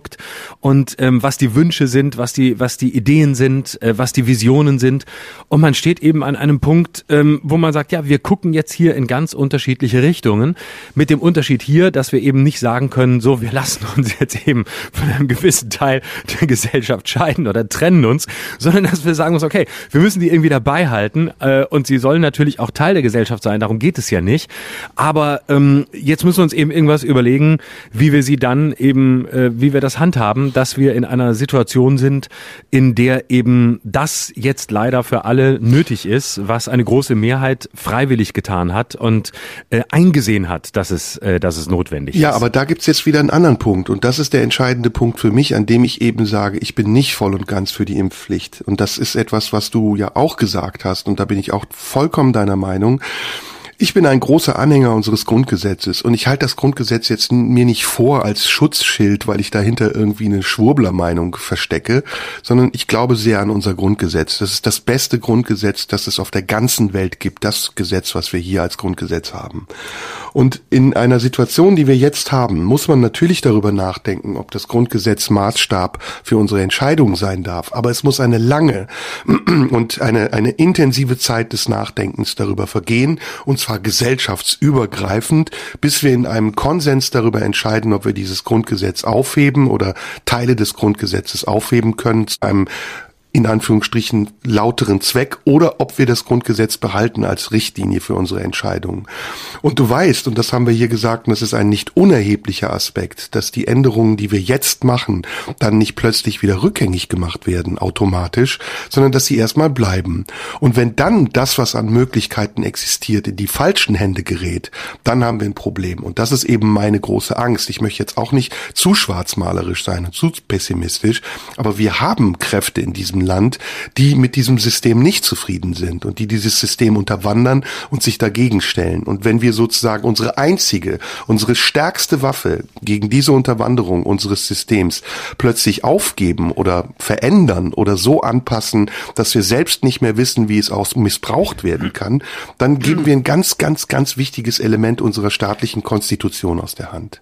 und ähm, was die Wünsche sind, was die, was die Ideen sind, äh, was die Visionen sind. Und man steht eben an einem Punkt, ähm, wo man sagt, ja, wir gucken jetzt hier in ganz unterschiedliche Richtungen. Mit dem Unterschied hier, dass wir eben nicht sagen können, so, wir lassen uns jetzt eben von einem gewissen Teil der Gesellschaft scheiden oder trennen uns, sondern dass wir sagen uns, okay, wir müssen die irgendwie dabei halten äh, und sie sollen natürlich auch Teil der Gesellschaft sein, darum geht es ja nicht. Aber ähm, jetzt müssen wir uns eben irgendwas überlegen, wie wir sie dann eben, äh, wie wir das handhaben, dass wir in einer Situation sind, in der eben das jetzt leider für alle nötig ist, was eine große Mehrheit freiwillig getan hat und äh, eingesehen hat, dass es, äh, dass es notwendig ja, ist. Ja, aber da gibt's jetzt wieder einen anderen Punkt und das ist der entscheidende Punkt für mich, an dem ich eben sage, ich bin nicht voll und ganz für die Impfpflicht. Und das ist etwas, was du ja auch gesagt hast und da bin ich auch vollkommen deiner Meinung. Ich bin ein großer Anhänger unseres Grundgesetzes und ich halte das Grundgesetz jetzt mir nicht vor als Schutzschild, weil ich dahinter irgendwie eine Schwurblermeinung verstecke, sondern ich glaube sehr an unser Grundgesetz. Das ist das beste Grundgesetz, das es auf der ganzen Welt gibt, das Gesetz, was wir hier als Grundgesetz haben. Und in einer Situation, die wir jetzt haben, muss man natürlich darüber nachdenken, ob das Grundgesetz Maßstab für unsere Entscheidung sein darf. Aber es muss eine lange <clears throat> und eine, eine intensive Zeit des Nachdenkens darüber vergehen, und zwar gesellschaftsübergreifend, bis wir in einem Konsens darüber entscheiden, ob wir dieses Grundgesetz aufheben oder Teile des Grundgesetzes aufheben können zu einem in Anführungsstrichen lauteren Zweck oder ob wir das Grundgesetz behalten als Richtlinie für unsere Entscheidungen. Und du weißt, und das haben wir hier gesagt, und das ist ein nicht unerheblicher Aspekt, dass die Änderungen, die wir jetzt machen, dann nicht plötzlich wieder rückgängig gemacht werden, automatisch, sondern dass sie erstmal bleiben. Und wenn dann das, was an Möglichkeiten existiert, in die falschen Hände gerät, dann haben wir ein Problem. Und das ist eben meine große Angst. Ich möchte jetzt auch nicht zu schwarzmalerisch sein und zu pessimistisch, aber wir haben Kräfte in diesem Land, die mit diesem System nicht zufrieden sind und die dieses System unterwandern und sich dagegen stellen. Und wenn wir sozusagen unsere einzige, unsere stärkste Waffe gegen diese Unterwanderung unseres Systems plötzlich aufgeben oder verändern oder so anpassen, dass wir selbst nicht mehr wissen, wie es auch missbraucht werden kann, dann geben wir ein ganz, ganz, ganz wichtiges Element unserer staatlichen Konstitution aus der Hand.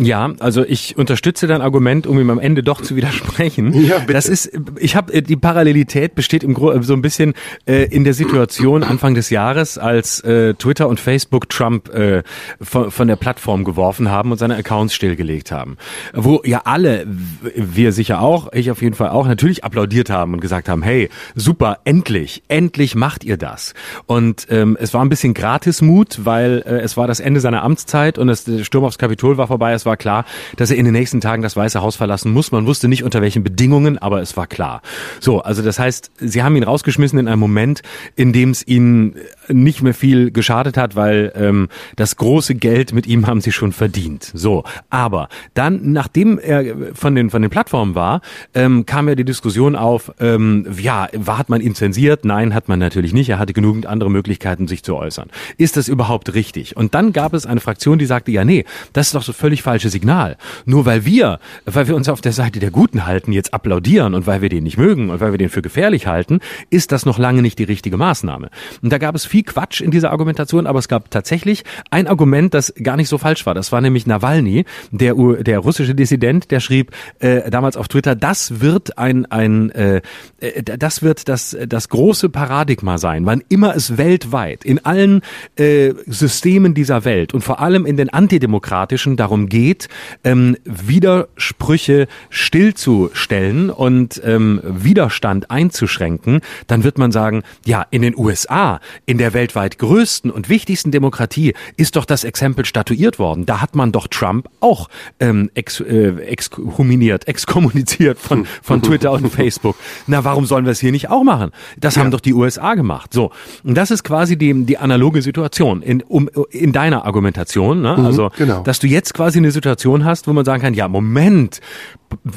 Ja, also ich unterstütze dein Argument, um ihm am Ende doch zu widersprechen. <laughs> Ja, bitte. Das ist, ich habe äh, die Parallelität besteht im Grunde so ein bisschen äh, in der Situation Anfang des Jahres, als äh, Twitter und Facebook Trump äh, von, von der Plattform geworfen haben und seine Accounts stillgelegt haben, wo ja alle, wir sicher auch, ich auf jeden Fall auch, natürlich applaudiert haben und gesagt haben, hey, super, endlich, endlich macht ihr das. Und ähm, es war ein bisschen Gratismut, weil äh, es war das Ende seiner Amtszeit und das, der Sturm aufs Kapitol war vorbei. Es war klar, dass er in den nächsten Tagen das Weiße Haus verlassen muss. Man wusste nicht unter welchen Bedingungen, aber es war klar. So, also das heißt, sie haben ihn rausgeschmissen in einem Moment, in dem es ihnen nicht mehr viel geschadet hat, weil ähm, das große Geld mit ihm haben sie schon verdient. So, aber dann, nachdem er von den von den Plattformen war, ähm, kam ja die Diskussion auf, ähm, ja, hat man ihn zensiert? Nein, hat man natürlich nicht. Er hatte genügend andere Möglichkeiten, sich zu äußern. Ist das überhaupt richtig? Und dann gab es eine Fraktion, die sagte, ja, nee, das ist doch so völlig falsche Signal. Nur weil wir, weil wir uns auf der Seite der Guten halten, jetzt applaudieren und weil wir den nicht mögen und weil wir den für gefährlich halten, ist das noch lange nicht die richtige Maßnahme. Und da gab es viel Quatsch in dieser Argumentation, aber es gab tatsächlich ein Argument, das gar nicht so falsch war. Das war nämlich Nawalny, der, der russische Dissident, der schrieb äh, damals auf Twitter, das wird ein, ein äh, äh, das wird das, das große Paradigma sein, wann immer es weltweit in allen äh, Systemen dieser Welt und vor allem in den antidemokratischen darum geht, ähm, Widersprüche stillzustellen und ähm, Widerstand einzuschränken, dann wird man sagen, ja, in den USA, in der weltweit größten und wichtigsten Demokratie, ist doch das Exempel statuiert worden. Da hat man doch Trump auch ähm, ex, äh, exhuminiert, exkommuniziert von, von Twitter und <laughs> Facebook. Na, warum sollen wir es hier nicht auch machen? Das ja. haben doch die USA gemacht. So. Und das ist quasi die, die analoge Situation in, um, in deiner Argumentation. Ne? Mhm, also, genau. dass du jetzt quasi eine Situation hast, wo man sagen kann, ja, Moment,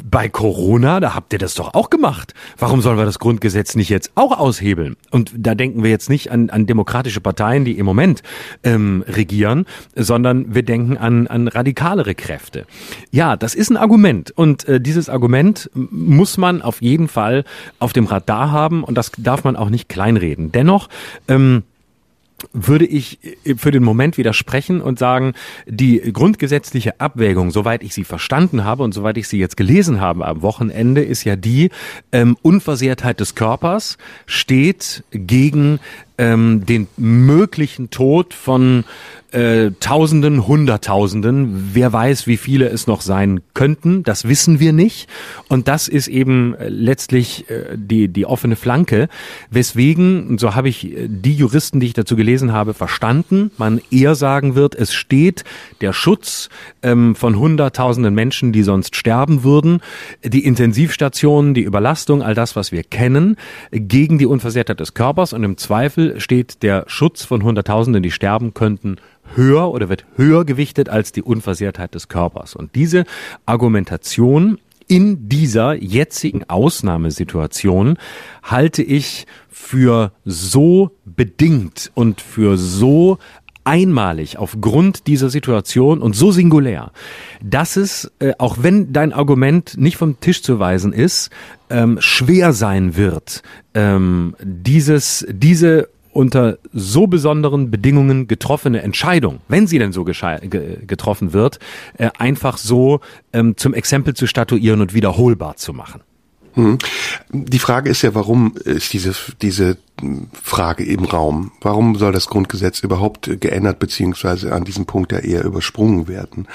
bei Corona, da habt ihr das doch auch gemacht. Warum sollen wir das Grundgesetz nicht jetzt auch aushebeln? Und da denken wir jetzt nicht an, an demokratische Parteien, die im Moment ähm, regieren, sondern wir denken an, an radikalere Kräfte. Ja, das ist ein Argument. Und äh, dieses Argument muss man auf jeden Fall auf dem Radar haben und das darf man auch nicht kleinreden. Dennoch, ähm, würde ich für den Moment widersprechen und sagen, die grundgesetzliche Abwägung, soweit ich sie verstanden habe und soweit ich sie jetzt gelesen habe am Wochenende, ist ja die ähm, Unversehrtheit des Körpers steht gegen ähm, den möglichen Tod von äh, Tausenden, Hunderttausenden. Wer weiß, wie viele es noch sein könnten, das wissen wir nicht. Und das ist eben äh, letztlich äh, die, die offene Flanke, weswegen, so habe ich äh, die Juristen, die ich dazu gelesen habe, verstanden, man eher sagen wird, es steht der Schutz ähm, von Hunderttausenden Menschen, die sonst sterben würden, die Intensivstationen, die Überlastung, all das, was wir kennen, gegen die Unversehrtheit des Körpers und im Zweifel steht der Schutz von Hunderttausenden, die sterben könnten, höher oder wird höher gewichtet als die Unversehrtheit des Körpers. Und diese Argumentation in dieser jetzigen Ausnahmesituation halte ich für so bedingt und für so einmalig aufgrund dieser Situation und so singulär, dass es, äh, auch wenn dein Argument nicht vom Tisch zu weisen ist, ähm, schwer sein wird, ähm, dieses, diese unter so besonderen Bedingungen getroffene Entscheidung, wenn sie denn so getroffen wird, äh, einfach so ähm, zum Exempel zu statuieren und wiederholbar zu machen. Hm. Die Frage ist ja, warum ist diese, diese Frage im Raum? Warum soll das Grundgesetz überhaupt geändert beziehungsweise an diesem Punkt ja eher übersprungen werden?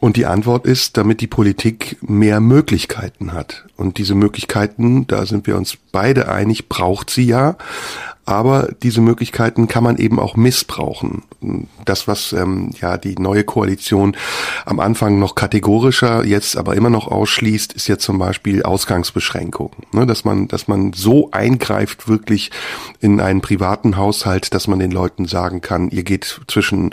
Und die Antwort ist, damit die Politik mehr Möglichkeiten hat. Und diese Möglichkeiten, da sind wir uns beide einig, braucht sie ja aber diese Möglichkeiten kann man eben auch missbrauchen. Das, was ähm, ja die neue Koalition am Anfang noch kategorischer, jetzt aber immer noch ausschließt, ist ja zum Beispiel Ausgangsbeschränkung. Ne, dass man, dass man so eingreift wirklich in einen privaten Haushalt, dass man den Leuten sagen kann, ihr geht zwischen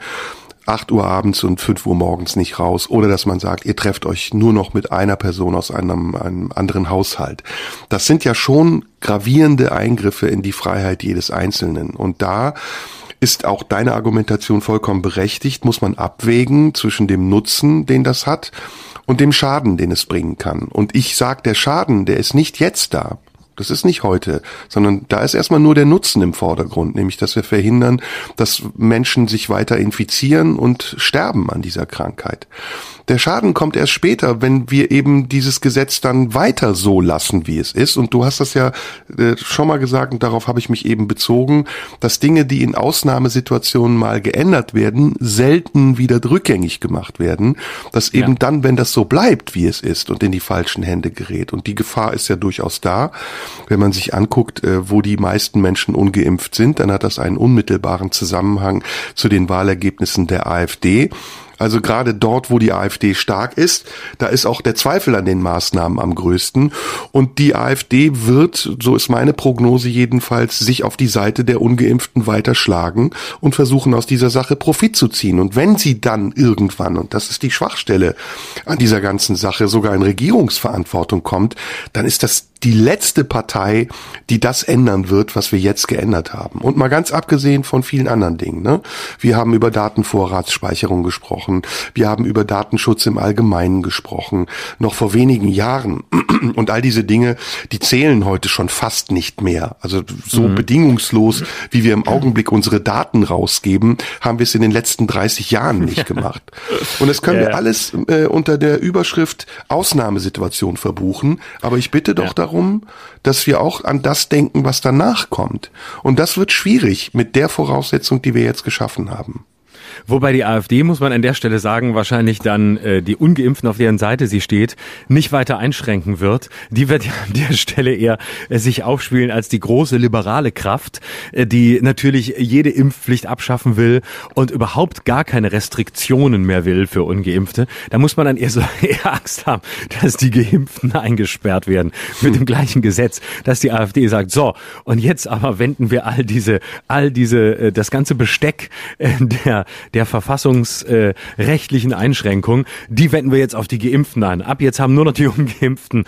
8 Uhr abends und 5 Uhr morgens nicht raus oder dass man sagt, ihr trefft euch nur noch mit einer Person aus einem, einem anderen Haushalt. Das sind ja schon gravierende Eingriffe in die Freiheit jedes Einzelnen. Und da ist auch deine Argumentation vollkommen berechtigt, muss man abwägen zwischen dem Nutzen, den das hat, und dem Schaden, den es bringen kann. Und ich sag, der Schaden, der ist nicht jetzt da. Das ist nicht heute, sondern da ist erstmal nur der Nutzen im Vordergrund, nämlich dass wir verhindern, dass Menschen sich weiter infizieren und sterben an dieser Krankheit. Der Schaden kommt erst später, wenn wir eben dieses Gesetz dann weiter so lassen, wie es ist. Und du hast das ja äh, schon mal gesagt, und darauf habe ich mich eben bezogen, dass Dinge, die in Ausnahmesituationen mal geändert werden, selten wieder rückgängig gemacht werden. Dass eben ja. dann, wenn das so bleibt, wie es ist und in die falschen Hände gerät. Und die Gefahr ist ja durchaus da. Wenn man sich anguckt, äh, wo die meisten Menschen ungeimpft sind, dann hat das einen unmittelbaren Zusammenhang zu den Wahlergebnissen der AfD. Also gerade dort, wo die AfD stark ist, da ist auch der Zweifel an den Maßnahmen am größten. Und die AfD wird, so ist meine Prognose jedenfalls, sich auf die Seite der Ungeimpften weiter schlagen und versuchen aus dieser Sache Profit zu ziehen. Und wenn sie dann irgendwann, und das ist die Schwachstelle an dieser ganzen Sache, sogar in Regierungsverantwortung kommt, dann ist das die letzte Partei, die das ändern wird, was wir jetzt geändert haben. Und mal ganz abgesehen von vielen anderen Dingen. Ne? Wir haben über Datenvorratsspeicherung gesprochen. Wir haben über Datenschutz im Allgemeinen gesprochen. Noch vor wenigen Jahren. <clears throat> Und all diese Dinge, die zählen heute schon fast nicht mehr. Also so mhm. bedingungslos, wie wir im Augenblick unsere Daten rausgeben, haben wir es in den letzten 30 Jahren nicht <laughs> gemacht. Und das können ja. wir alles äh, unter der Überschrift Ausnahmesituation verbuchen. Aber ich bitte doch ja. darum, darum, dass wir auch an das denken, was danach kommt. Und das wird schwierig mit der Voraussetzung, die wir jetzt geschaffen haben. Wobei die AfD, muss man an der Stelle sagen, wahrscheinlich dann äh, die Ungeimpften, auf deren Seite sie steht, nicht weiter einschränken wird. Die wird ja an der Stelle eher äh, sich aufspielen als die große liberale Kraft, äh, die natürlich jede Impfpflicht abschaffen will und überhaupt gar keine Restriktionen mehr will für Ungeimpfte. Da muss man dann eher so <laughs> eher Angst haben, dass die Geimpften eingesperrt werden mit dem gleichen Gesetz, dass die AfD sagt, so, und jetzt aber wenden wir all diese, all diese, äh, das ganze Besteck äh, der der, verfassungsrechtlichen Einschränkung, die wenden wir jetzt auf die Geimpften an. Ab jetzt haben nur noch die Ungeimpften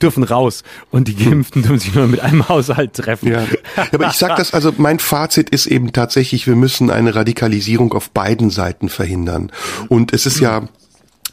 dürfen raus und die Geimpften dürfen sich nur mit einem <laughs> Haushalt treffen. Ja. Aber ich sag das, also mein Fazit ist eben tatsächlich, wir müssen eine Radikalisierung auf beiden Seiten verhindern. Und es ist ja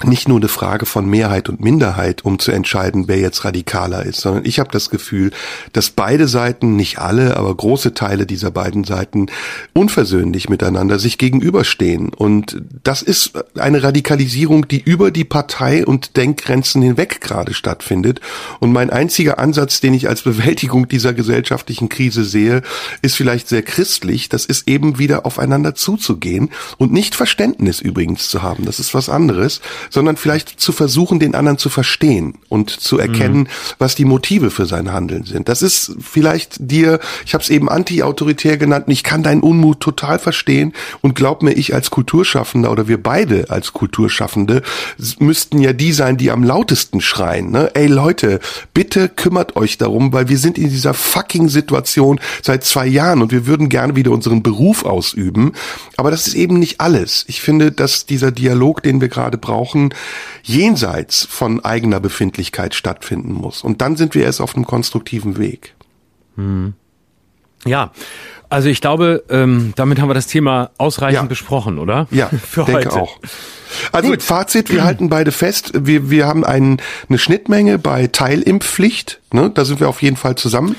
nicht nur eine Frage von Mehrheit und Minderheit, um zu entscheiden, wer jetzt radikaler ist, sondern ich habe das Gefühl, dass beide Seiten, nicht alle, aber große Teile dieser beiden Seiten unversöhnlich miteinander sich gegenüberstehen. Und das ist eine Radikalisierung, die über die Partei- und Denkgrenzen hinweg gerade stattfindet. Und mein einziger Ansatz, den ich als Bewältigung dieser gesellschaftlichen Krise sehe, ist vielleicht sehr christlich. Das ist eben wieder aufeinander zuzugehen und nicht Verständnis übrigens zu haben. Das ist was anderes sondern vielleicht zu versuchen, den anderen zu verstehen und zu erkennen, mhm. was die Motive für sein Handeln sind. Das ist vielleicht dir, ich habe es eben anti-autoritär genannt, ich kann deinen Unmut total verstehen und glaub mir, ich als Kulturschaffender oder wir beide als Kulturschaffende müssten ja die sein, die am lautesten schreien. Ne? Ey Leute, bitte kümmert euch darum, weil wir sind in dieser fucking Situation seit zwei Jahren und wir würden gerne wieder unseren Beruf ausüben. Aber das ist eben nicht alles. Ich finde, dass dieser Dialog, den wir gerade brauchen, Sachen jenseits von eigener Befindlichkeit stattfinden muss. Und dann sind wir erst auf einem konstruktiven Weg. Hm. Ja, also ich glaube, ähm, damit haben wir das Thema ausreichend ja. besprochen, oder? Ja, <laughs> für denke heute. auch. Also Gut. Fazit, wir halten beide fest, wir, wir haben einen, eine Schnittmenge bei Teilimpfpflicht, ne? da sind wir auf jeden Fall zusammen.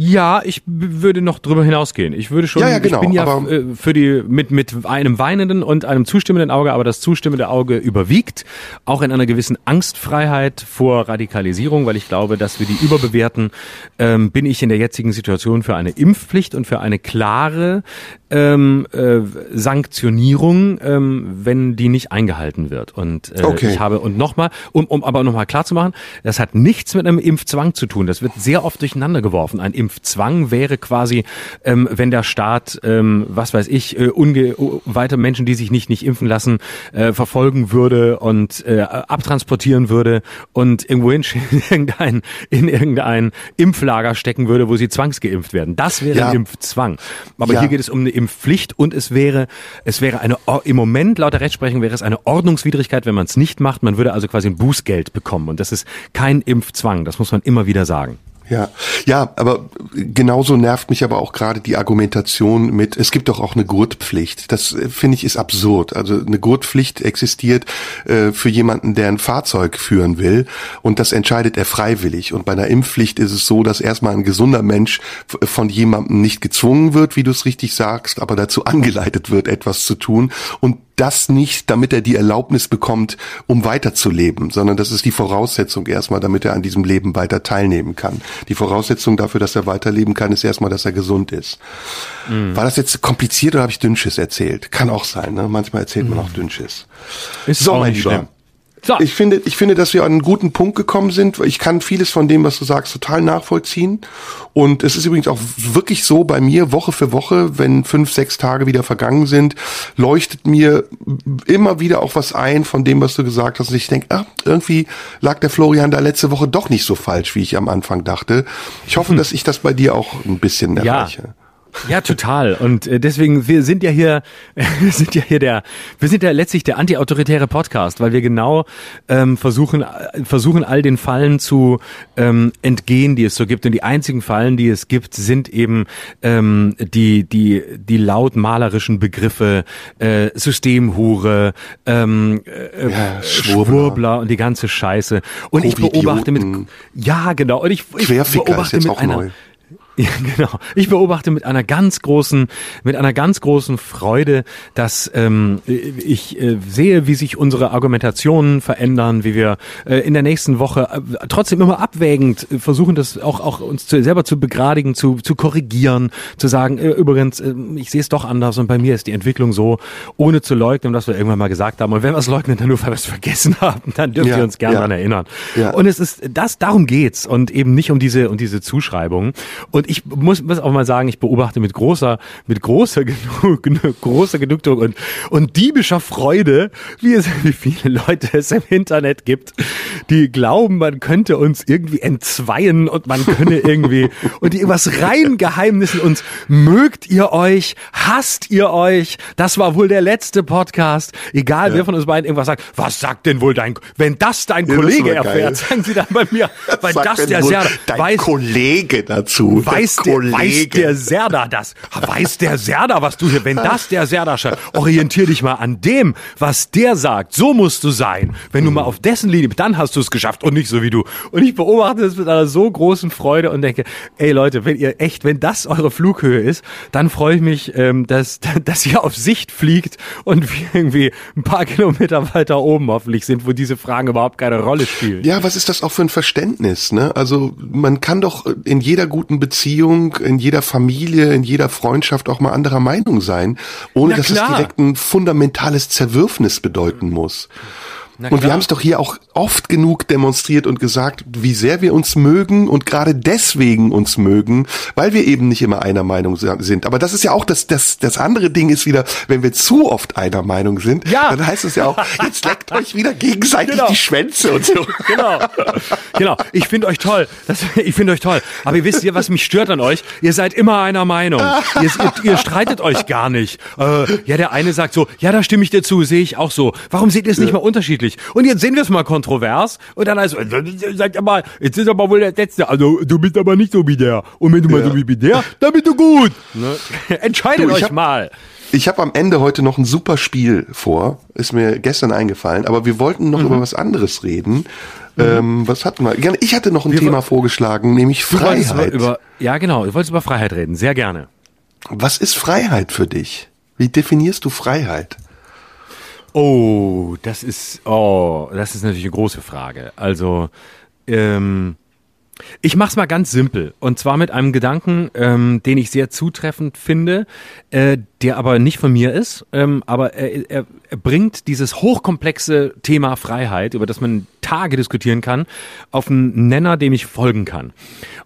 Ja, ich würde noch drüber hinausgehen. Ich würde schon, ja, ja, genau, ich bin ja äh, für die mit mit einem weinenden und einem zustimmenden Auge, aber das zustimmende Auge überwiegt, auch in einer gewissen Angstfreiheit vor Radikalisierung, weil ich glaube, dass wir die überbewerten. Ähm, bin ich in der jetzigen Situation für eine Impfpflicht und für eine klare ähm, äh, Sanktionierung, ähm, wenn die nicht eingehalten wird. Und äh, okay. ich habe und nochmal, um, um aber nochmal klar zu machen, das hat nichts mit einem Impfzwang zu tun. Das wird sehr oft durcheinander geworfen. Ein Impfzwang wäre quasi, ähm, wenn der Staat, ähm, was weiß ich, äh, unge weiter Menschen, die sich nicht nicht impfen lassen, äh, verfolgen würde und äh, abtransportieren würde und irgendwo in <laughs> irgendein in irgendein Impflager stecken würde, wo sie zwangsgeimpft werden. Das wäre ja. ein Impfzwang. Aber ja. hier geht es um eine Impfpflicht und es wäre es wäre eine im Moment laut der Rechtsprechung wäre es eine Ordnungswidrigkeit, wenn man es nicht macht. Man würde also quasi ein Bußgeld bekommen und das ist kein Impfzwang. Das muss man immer wieder sagen. Ja, ja, aber genauso nervt mich aber auch gerade die Argumentation mit, es gibt doch auch eine Gurtpflicht. Das äh, finde ich ist absurd. Also eine Gurtpflicht existiert äh, für jemanden, der ein Fahrzeug führen will und das entscheidet er freiwillig. Und bei einer Impfpflicht ist es so, dass erstmal ein gesunder Mensch von jemandem nicht gezwungen wird, wie du es richtig sagst, aber dazu <laughs> angeleitet wird, etwas zu tun. Und das nicht, damit er die Erlaubnis bekommt, um weiterzuleben, sondern das ist die Voraussetzung erstmal, damit er an diesem Leben weiter teilnehmen kann. Die Voraussetzung dafür, dass er weiterleben kann, ist erstmal, dass er gesund ist. Mhm. War das jetzt kompliziert oder habe ich Dünnschiss erzählt? Kann auch sein, ne? Manchmal erzählt mhm. man auch Dünnschiss. Ist so, mein Lieber. Schlimm. So. Ich finde, ich finde, dass wir an einen guten Punkt gekommen sind. Ich kann vieles von dem, was du sagst, total nachvollziehen. Und es ist übrigens auch wirklich so bei mir, Woche für Woche, wenn fünf, sechs Tage wieder vergangen sind, leuchtet mir immer wieder auch was ein von dem, was du gesagt hast. Und ich denke, ah, irgendwie lag der Florian da letzte Woche doch nicht so falsch, wie ich am Anfang dachte. Ich hoffe, hm. dass ich das bei dir auch ein bisschen erreiche. Ja. Ja, total. Und äh, deswegen, wir sind ja hier, <laughs> wir sind ja hier der, wir sind ja letztlich der antiautoritäre Podcast, weil wir genau ähm, versuchen, äh, versuchen all den Fallen zu ähm, entgehen, die es so gibt. Und die einzigen Fallen, die es gibt, sind eben ähm, die, die, die laut malerischen Begriffe äh, Systemhure, ähm, äh, ja, Schwurbler. Schwurbler und die ganze Scheiße. Und ich beobachte mit, ja genau, und ich, ich beobachte mit einer, neu. <laughs> Ja, genau. Ich beobachte mit einer ganz großen, mit einer ganz großen Freude, dass ähm, ich äh, sehe, wie sich unsere Argumentationen verändern, wie wir äh, in der nächsten Woche äh, trotzdem immer abwägend versuchen, das auch auch uns zu, selber zu begradigen, zu zu korrigieren, zu sagen, äh, übrigens, äh, ich sehe es doch anders und bei mir ist die Entwicklung so, ohne zu leugnen, dass wir irgendwann mal gesagt haben. Und wenn wir es leugnen, dann nur weil wir es vergessen <laughs> haben, dann dürfen ja, wir uns gerne ja. daran erinnern. Ja. Und es ist das, darum geht's und eben nicht um diese um diese Zuschreibung. Und ich muss, muss auch mal sagen, ich beobachte mit großer, mit großer, <laughs> großer Genugtuung und, und diebischer Freude, wie es, wie viele Leute es im Internet gibt, die glauben, man könnte uns irgendwie entzweien und man könne <laughs> irgendwie und die was rein Geheimnissen uns mögt ihr euch, hasst ihr euch. Das war wohl der letzte Podcast. Egal, ja. wer von uns beiden irgendwas sagt. Was sagt denn wohl dein, wenn das dein ja, Kollege das erfährt, sagen sie dann bei mir, weil das der Serda, dein weiß, Kollege dazu. Weiß der, Kollege. weiß der Serda das? Weiß der Serda, was du hier, wenn das der Serda schreibt, orientier dich mal an dem, was der sagt. So musst du sein. Wenn du mal auf dessen Linie, dann hast du es geschafft und nicht so wie du. Und ich beobachte es mit einer so großen Freude und denke, ey Leute, wenn ihr echt, wenn das eure Flughöhe ist, dann freue ich mich, ähm, dass, <laughs> dass ihr auf Sicht fliegt und wir irgendwie ein paar Kilometer weiter oben hoffentlich sind, wo diese Fragen überhaupt keine Rolle spielen. Ja, was ist das auch für ein Verständnis? Ne? Also man kann doch in jeder guten Beziehung, in jeder Familie, in jeder Freundschaft auch mal anderer Meinung sein, ohne dass es direkt ein fundamentales Zerwürfnis bedeuten muss. Und wir haben es doch hier auch oft genug demonstriert und gesagt, wie sehr wir uns mögen und gerade deswegen uns mögen, weil wir eben nicht immer einer Meinung sind. Aber das ist ja auch das, das, das andere Ding ist wieder, wenn wir zu oft einer Meinung sind, ja. dann heißt es ja auch, jetzt leckt euch wieder gegenseitig genau. die Schwänze und so. <laughs> Genau. Genau. Ich finde euch toll. Das, ich finde euch toll. Aber ihr wisst ja, was mich stört an euch? Ihr seid immer einer Meinung. Ihr, ihr, ihr streitet euch gar nicht. Äh, ja, der eine sagt so, ja, da stimme ich dir zu, sehe ich auch so. Warum seht ihr es nicht mal unterschiedlich? Unterschiedlich. Und jetzt sehen wir es mal kontrovers. Und dann heißt er mal, jetzt ist aber wohl der Letzte. Also du bist aber nicht so wie der. Und wenn du ja. mal so wie der, dann bist du gut. Ne? <laughs> Entscheidet du, euch hab, mal. Ich habe am Ende heute noch ein super Spiel vor. Ist mir gestern eingefallen. Aber wir wollten noch mhm. über was anderes reden. Mhm. Ähm, was hatten wir? Ich hatte noch ein wir Thema vorgeschlagen, nämlich Freiheit. Über, ja, genau. Du wolltest über Freiheit reden. Sehr gerne. Was ist Freiheit für dich? Wie definierst du Freiheit? Oh, das ist, oh, das ist natürlich eine große Frage. Also, ähm, ich mach's mal ganz simpel und zwar mit einem Gedanken, ähm, den ich sehr zutreffend finde, äh, der aber nicht von mir ist, ähm, aber er, er, er bringt dieses hochkomplexe Thema Freiheit, über das man Tage diskutieren kann, auf einen Nenner, dem ich folgen kann.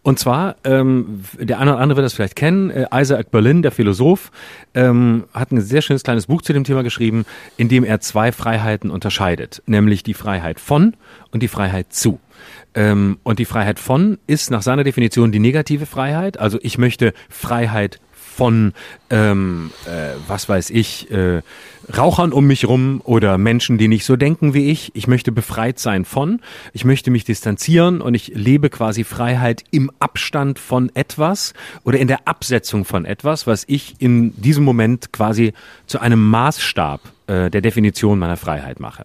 Und zwar, ähm, der eine oder andere wird das vielleicht kennen, äh, Isaac Berlin, der Philosoph, ähm, hat ein sehr schönes kleines Buch zu dem Thema geschrieben, in dem er zwei Freiheiten unterscheidet, nämlich die Freiheit von und die Freiheit zu. Ähm, und die Freiheit von ist nach seiner Definition die negative Freiheit. Also ich möchte Freiheit von, ähm, äh, was weiß ich, äh, Rauchern um mich rum oder Menschen, die nicht so denken wie ich. Ich möchte befreit sein von. Ich möchte mich distanzieren und ich lebe quasi Freiheit im Abstand von etwas oder in der Absetzung von etwas, was ich in diesem Moment quasi zu einem Maßstab äh, der Definition meiner Freiheit mache.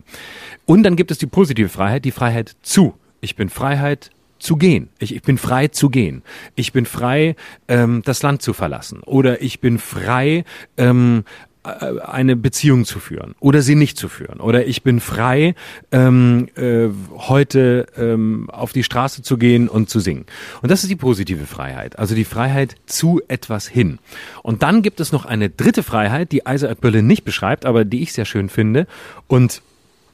Und dann gibt es die positive Freiheit, die Freiheit zu. Ich bin Freiheit zu gehen. Ich, ich bin frei zu gehen. Ich bin frei, ähm, das Land zu verlassen. Oder ich bin frei, ähm, äh, eine Beziehung zu führen oder sie nicht zu führen. Oder ich bin frei, ähm, äh, heute ähm, auf die Straße zu gehen und zu singen. Und das ist die positive Freiheit, also die Freiheit zu etwas hin. Und dann gibt es noch eine dritte Freiheit, die Isaac Berlin nicht beschreibt, aber die ich sehr schön finde. Und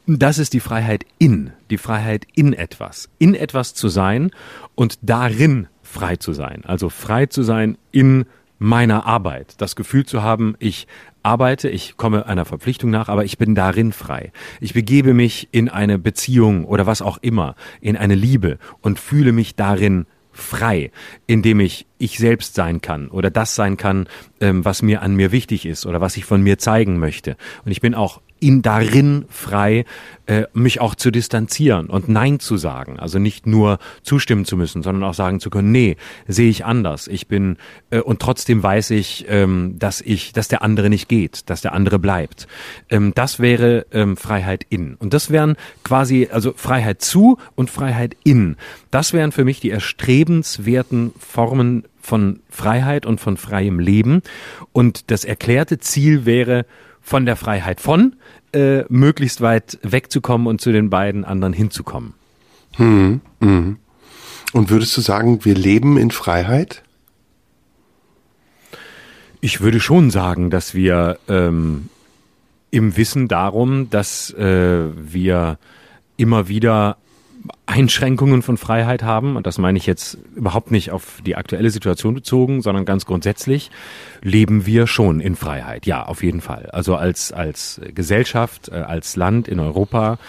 das ist die Freiheit in, die Freiheit in etwas, in etwas zu sein und darin frei zu sein. Also frei zu sein in meiner Arbeit. Das Gefühl zu haben, ich arbeite, ich komme einer Verpflichtung nach, aber ich bin darin frei. Ich begebe mich in eine Beziehung oder was auch immer, in eine Liebe und fühle mich darin frei, indem ich ich selbst sein kann oder das sein kann, ähm, was mir an mir wichtig ist oder was ich von mir zeigen möchte. Und ich bin auch in darin frei, äh, mich auch zu distanzieren und Nein zu sagen. Also nicht nur zustimmen zu müssen, sondern auch sagen zu können, nee, sehe ich anders. Ich bin äh, und trotzdem weiß ich, ähm, dass ich, dass der andere nicht geht, dass der andere bleibt. Ähm, das wäre ähm, Freiheit in. Und das wären quasi, also Freiheit zu und Freiheit in. Das wären für mich die erstrebenswerten Formen von Freiheit und von freiem Leben. Und das erklärte Ziel wäre, von der Freiheit von äh, möglichst weit wegzukommen und zu den beiden anderen hinzukommen. Hm, hm. Und würdest du sagen, wir leben in Freiheit? Ich würde schon sagen, dass wir ähm, im Wissen darum, dass äh, wir immer wieder Einschränkungen von Freiheit haben, und das meine ich jetzt überhaupt nicht auf die aktuelle Situation bezogen, sondern ganz grundsätzlich, leben wir schon in Freiheit. Ja, auf jeden Fall. Also als, als Gesellschaft, äh, als Land in Europa,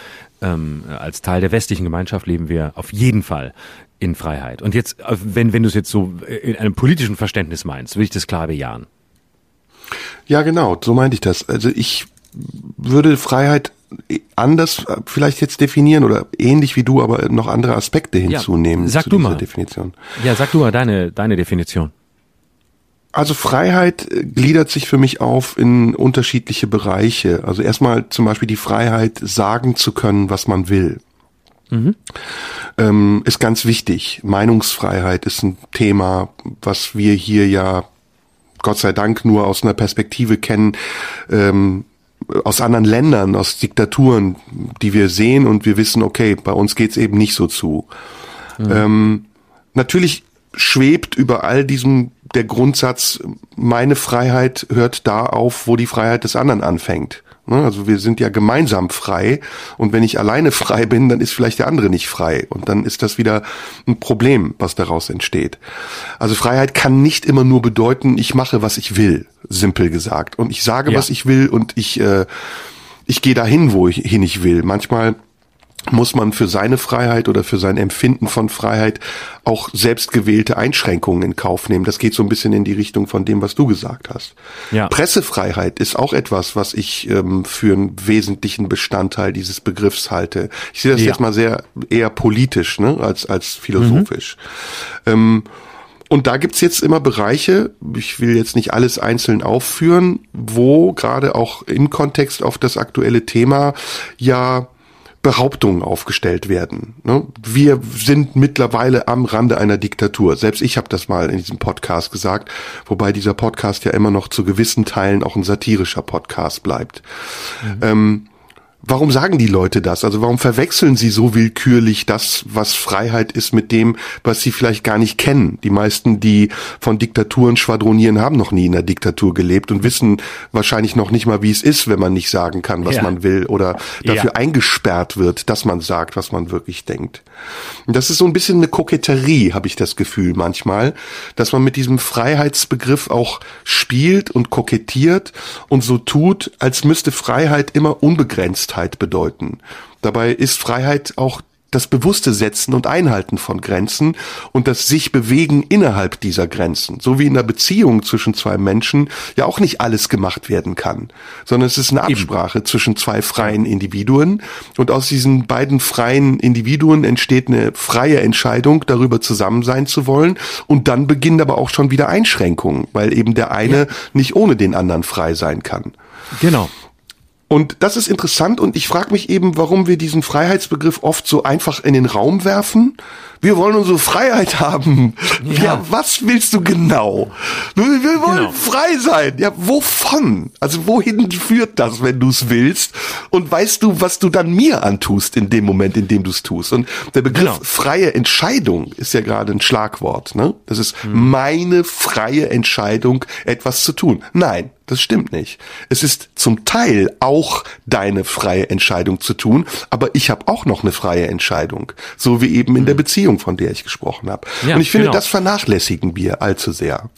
ähm, als Teil der westlichen Gemeinschaft leben wir auf jeden Fall in Freiheit. Und jetzt, äh, wenn, wenn du es jetzt so in einem politischen Verständnis meinst, würde ich das klar bejahen. Ja, genau, so meinte ich das. Also ich würde Freiheit anders äh, vielleicht jetzt definieren oder ähnlich wie du, aber noch andere Aspekte hinzunehmen. Ja, sag du mal. Definition. Ja, sag du mal deine, deine Definition. Also Freiheit äh, gliedert sich für mich auf in unterschiedliche Bereiche. Also erstmal zum Beispiel die Freiheit, sagen zu können, was man will. Mhm. Ähm, ist ganz wichtig. Meinungsfreiheit ist ein Thema, was wir hier ja Gott sei Dank nur aus einer Perspektive kennen, ähm, aus anderen Ländern, aus Diktaturen, die wir sehen und wir wissen, okay, bei uns geht's eben nicht so zu. Mhm. Ähm, natürlich schwebt über all diesem der Grundsatz, meine Freiheit hört da auf, wo die Freiheit des anderen anfängt. Ne, also wir sind ja gemeinsam frei und wenn ich alleine frei bin, dann ist vielleicht der andere nicht frei und dann ist das wieder ein Problem, was daraus entsteht. Also Freiheit kann nicht immer nur bedeuten, ich mache, was ich will, simpel gesagt. Und ich sage, ja. was ich will und ich, äh, ich gehe dahin, wo ich hin ich will. Manchmal muss man für seine Freiheit oder für sein Empfinden von Freiheit auch selbstgewählte Einschränkungen in Kauf nehmen. Das geht so ein bisschen in die Richtung von dem, was du gesagt hast. Ja. Pressefreiheit ist auch etwas, was ich ähm, für einen wesentlichen Bestandteil dieses Begriffs halte. Ich sehe das ja. jetzt mal sehr eher politisch ne, als, als philosophisch. Mhm. Ähm, und da gibt's jetzt immer Bereiche, ich will jetzt nicht alles einzeln aufführen, wo gerade auch im Kontext auf das aktuelle Thema ja Behauptungen aufgestellt werden. Ne? Wir sind mittlerweile am Rande einer Diktatur. Selbst ich habe das mal in diesem Podcast gesagt, wobei dieser Podcast ja immer noch zu gewissen Teilen auch ein satirischer Podcast bleibt. Mhm. Ähm, Warum sagen die Leute das? Also warum verwechseln sie so willkürlich das, was Freiheit ist, mit dem, was sie vielleicht gar nicht kennen? Die meisten, die von Diktaturen schwadronieren, haben noch nie in einer Diktatur gelebt und wissen wahrscheinlich noch nicht mal, wie es ist, wenn man nicht sagen kann, was ja. man will oder dafür ja. eingesperrt wird, dass man sagt, was man wirklich denkt. Und das ist so ein bisschen eine Koketterie, habe ich das Gefühl manchmal, dass man mit diesem Freiheitsbegriff auch spielt und kokettiert und so tut, als müsste Freiheit immer unbegrenzt Bewusstheit bedeuten. Dabei ist Freiheit auch das bewusste Setzen und Einhalten von Grenzen und das sich bewegen innerhalb dieser Grenzen. So wie in einer Beziehung zwischen zwei Menschen ja auch nicht alles gemacht werden kann, sondern es ist eine Absprache Eben. zwischen zwei freien Individuen und aus diesen beiden freien Individuen entsteht eine freie Entscheidung, darüber zusammen sein zu wollen und dann beginnen aber auch schon wieder Einschränkungen, weil eben der eine ja. nicht ohne den anderen frei sein kann. Genau. Und das ist interessant und ich frage mich eben, warum wir diesen Freiheitsbegriff oft so einfach in den Raum werfen. Wir wollen unsere Freiheit haben. Ja, ja was willst du genau? Wir wollen genau. frei sein. Ja, wovon? Also wohin führt das, wenn du es willst? Und weißt du, was du dann mir antust in dem Moment, in dem du es tust? Und der Begriff genau. freie Entscheidung ist ja gerade ein Schlagwort. Ne? Das ist hm. meine freie Entscheidung, etwas zu tun. Nein, das stimmt nicht. Es ist zum Teil auch deine freie Entscheidung zu tun, aber ich habe auch noch eine freie Entscheidung, so wie eben in der mhm. Beziehung, von der ich gesprochen habe. Ja, und ich finde, genau. das vernachlässigen wir allzu sehr.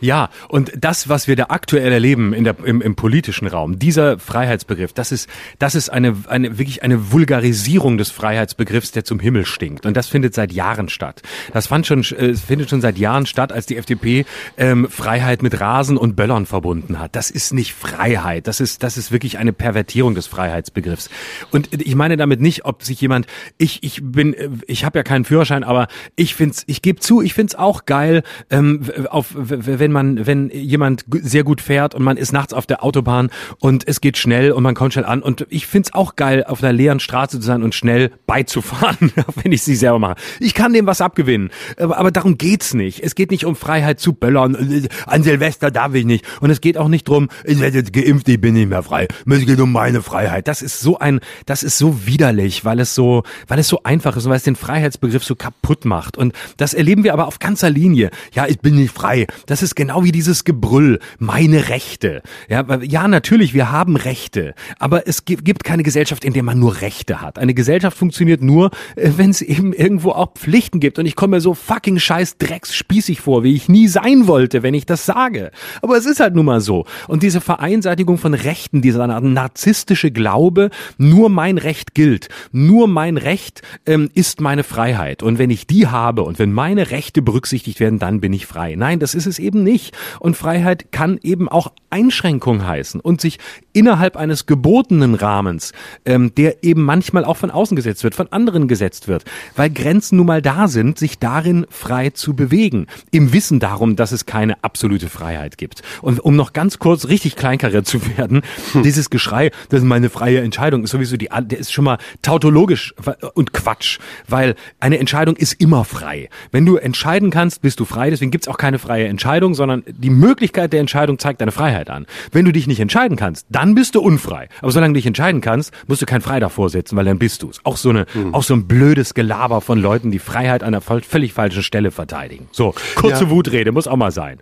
Ja, und das, was wir da aktuell erleben in der, im, im politischen Raum, dieser Freiheitsbegriff, das ist, das ist eine, eine, wirklich eine Vulgarisierung des Freiheitsbegriffs, der zum Himmel stinkt. Und das findet seit Jahren statt. Das fand schon, äh, findet schon seit Jahren statt, als die FDP ähm, Freiheit mit Rasen und Böllern verbunden hat. Das ist nicht Freiheit. Das ist, das ist wirklich eine Pervertierung des Freiheitsbegriffs. Und ich meine damit nicht, ob sich jemand, ich, ich bin, ich habe ja keinen Führerschein, aber ich find's, ich gebe zu, ich find's auch geil, ähm, auf, wenn man, wenn jemand sehr gut fährt und man ist nachts auf der Autobahn und es geht schnell und man kommt schnell an und ich find's auch geil, auf einer leeren Straße zu sein und schnell beizufahren, <laughs> wenn ich sie selber mache. Ich kann dem was abgewinnen, aber, aber darum geht's nicht. Es geht nicht um Freiheit zu böllern. An Silvester darf ich nicht. Und es geht auch nicht drum, ich werde jetzt geimpft, ich bin nicht mehr frei. Es geht um meine Freiheit. Das ist so ein, das ist so widerlich, weil es so, weil es so einfach ist und weil es den Freiheitsbegriff so kaputt macht. Und das erleben wir aber auf ganzer Linie. Ja, ich bin nicht frei. Das ist ist genau wie dieses Gebrüll, meine Rechte. Ja, ja, natürlich, wir haben Rechte, aber es gibt keine Gesellschaft, in der man nur Rechte hat. Eine Gesellschaft funktioniert nur, äh, wenn es eben irgendwo auch Pflichten gibt. Und ich komme mir so fucking scheiß drecksspießig vor, wie ich nie sein wollte, wenn ich das sage. Aber es ist halt nun mal so. Und diese Vereinseitigung von Rechten, dieser narzisstische Glaube, nur mein Recht gilt, nur mein Recht ähm, ist meine Freiheit. Und wenn ich die habe und wenn meine Rechte berücksichtigt werden, dann bin ich frei. Nein, das ist es eben nicht. Und Freiheit kann eben auch Einschränkung heißen und sich innerhalb eines gebotenen Rahmens, ähm, der eben manchmal auch von außen gesetzt wird, von anderen gesetzt wird, weil Grenzen nun mal da sind, sich darin frei zu bewegen, im Wissen darum, dass es keine absolute Freiheit gibt. Und um noch ganz kurz richtig kleinkariert zu werden, hm. dieses Geschrei, das ist meine freie Entscheidung, ist sowieso die, der ist schon mal tautologisch und Quatsch, weil eine Entscheidung ist immer frei. Wenn du entscheiden kannst, bist du frei, deswegen gibt's auch keine freie Entscheidung, sondern die Möglichkeit der Entscheidung zeigt deine Freiheit an. Wenn du dich nicht entscheiden kannst, dann bist du unfrei. Aber solange du dich entscheiden kannst, musst du kein Frei davor setzen, weil dann bist du's. Auch so eine, mhm. auch so ein blödes Gelaber von Leuten, die Freiheit an einer völlig falschen Stelle verteidigen. So, kurze ja. Wutrede, muss auch mal sein.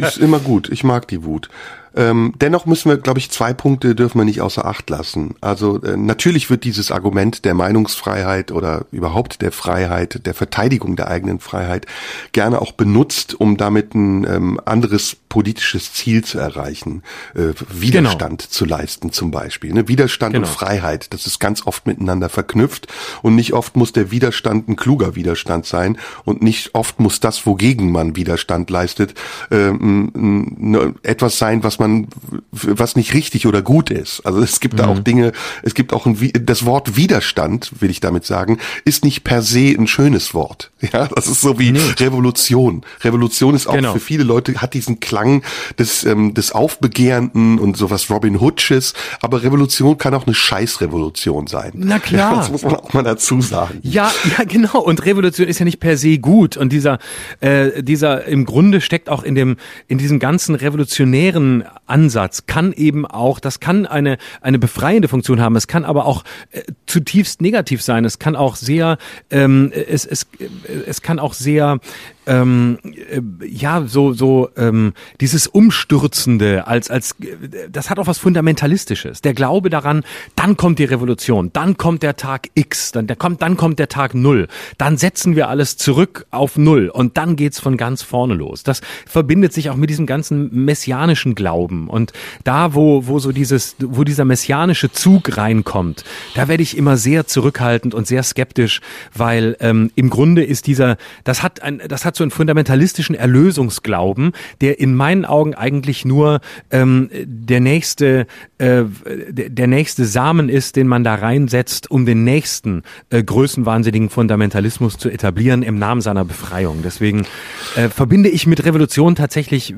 Ist immer gut. Ich mag die Wut. Ähm, dennoch müssen wir, glaube ich, zwei Punkte dürfen wir nicht außer Acht lassen. Also äh, natürlich wird dieses Argument der Meinungsfreiheit oder überhaupt der Freiheit, der Verteidigung der eigenen Freiheit gerne auch benutzt, um damit ein ähm, anderes politisches Ziel zu erreichen, äh, Widerstand genau. zu leisten zum Beispiel. Ne? Widerstand genau. und Freiheit, das ist ganz oft miteinander verknüpft und nicht oft muss der Widerstand ein kluger Widerstand sein und nicht oft muss das, wogegen man Widerstand leistet, äh, etwas sein, was man, was nicht richtig oder gut ist. Also es gibt mhm. da auch mhm. Dinge, es gibt auch ein, das Wort Widerstand, will ich damit sagen, ist nicht per se ein schönes Wort. <laughs> Ja, das ist so wie nee. Revolution. Revolution ist auch genau. für viele Leute, hat diesen Klang des, ähm, des Aufbegehrenden und sowas Robin Hoodsches, aber Revolution kann auch eine Scheißrevolution sein. Na klar. das muss man auch mal dazu sagen. Ja, ja, genau. Und Revolution ist ja nicht per se gut. Und dieser, äh, dieser im Grunde steckt auch in dem, in diesem ganzen revolutionären Ansatz kann eben auch, das kann eine, eine befreiende Funktion haben. Es kann aber auch äh, zutiefst negativ sein. Es kann auch sehr, ähm, es, es, es kann auch sehr ähm, äh, ja so so ähm, dieses umstürzende als als das hat auch was fundamentalistisches. Der Glaube daran, dann kommt die Revolution, dann kommt der Tag X, dann der kommt dann kommt der Tag Null, dann setzen wir alles zurück auf Null und dann geht's von ganz vorne los. Das verbindet sich auch mit diesem ganzen messianischen Glauben und da wo wo so dieses wo dieser messianische Zug reinkommt, da werde ich immer sehr zurückhaltend und sehr skeptisch, weil ähm, im Grunde ist dieser das hat ein das hat so einen fundamentalistischen Erlösungsglauben, der in meinen Augen eigentlich nur ähm, der nächste äh, der nächste Samen ist, den man da reinsetzt, um den nächsten äh, größenwahnsinnigen Fundamentalismus zu etablieren im Namen seiner Befreiung. Deswegen äh, verbinde ich mit Revolution tatsächlich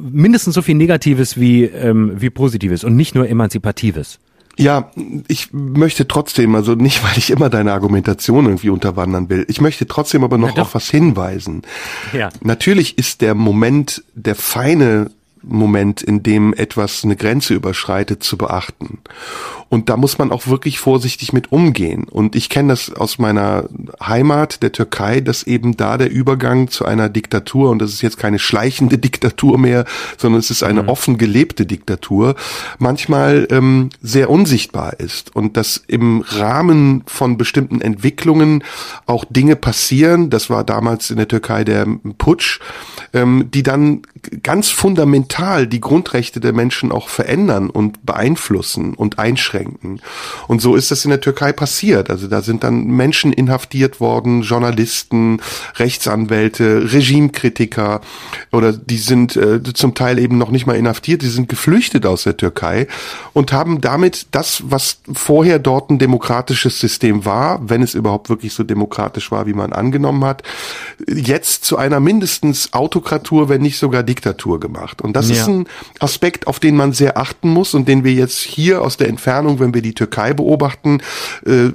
mindestens so viel Negatives wie ähm, wie Positives und nicht nur Emanzipatives. Ja, ich möchte trotzdem, also nicht, <laughs> weil ich immer deine Argumentation irgendwie unterwandern will, ich möchte trotzdem aber noch auf was hinweisen. Ja. Natürlich ist der Moment, der feine Moment, in dem etwas eine Grenze überschreitet, zu beachten. Und da muss man auch wirklich vorsichtig mit umgehen. Und ich kenne das aus meiner Heimat, der Türkei, dass eben da der Übergang zu einer Diktatur, und das ist jetzt keine schleichende <laughs> Diktatur mehr, sondern es ist eine mhm. offen gelebte Diktatur, manchmal ähm, sehr unsichtbar ist. Und dass im Rahmen von bestimmten Entwicklungen auch Dinge passieren, das war damals in der Türkei der Putsch, ähm, die dann ganz fundamental die Grundrechte der Menschen auch verändern und beeinflussen und einschränken. Und so ist das in der Türkei passiert. Also da sind dann Menschen inhaftiert worden, Journalisten, Rechtsanwälte, Regimekritiker oder die sind äh, zum Teil eben noch nicht mal inhaftiert, die sind geflüchtet aus der Türkei und haben damit das, was vorher dort ein demokratisches System war, wenn es überhaupt wirklich so demokratisch war, wie man angenommen hat, jetzt zu einer mindestens Autokratur, wenn nicht sogar Diktatur gemacht. Und das ja. ist ein Aspekt, auf den man sehr achten muss und den wir jetzt hier aus der Entfernung, wenn wir die Türkei beobachten, äh,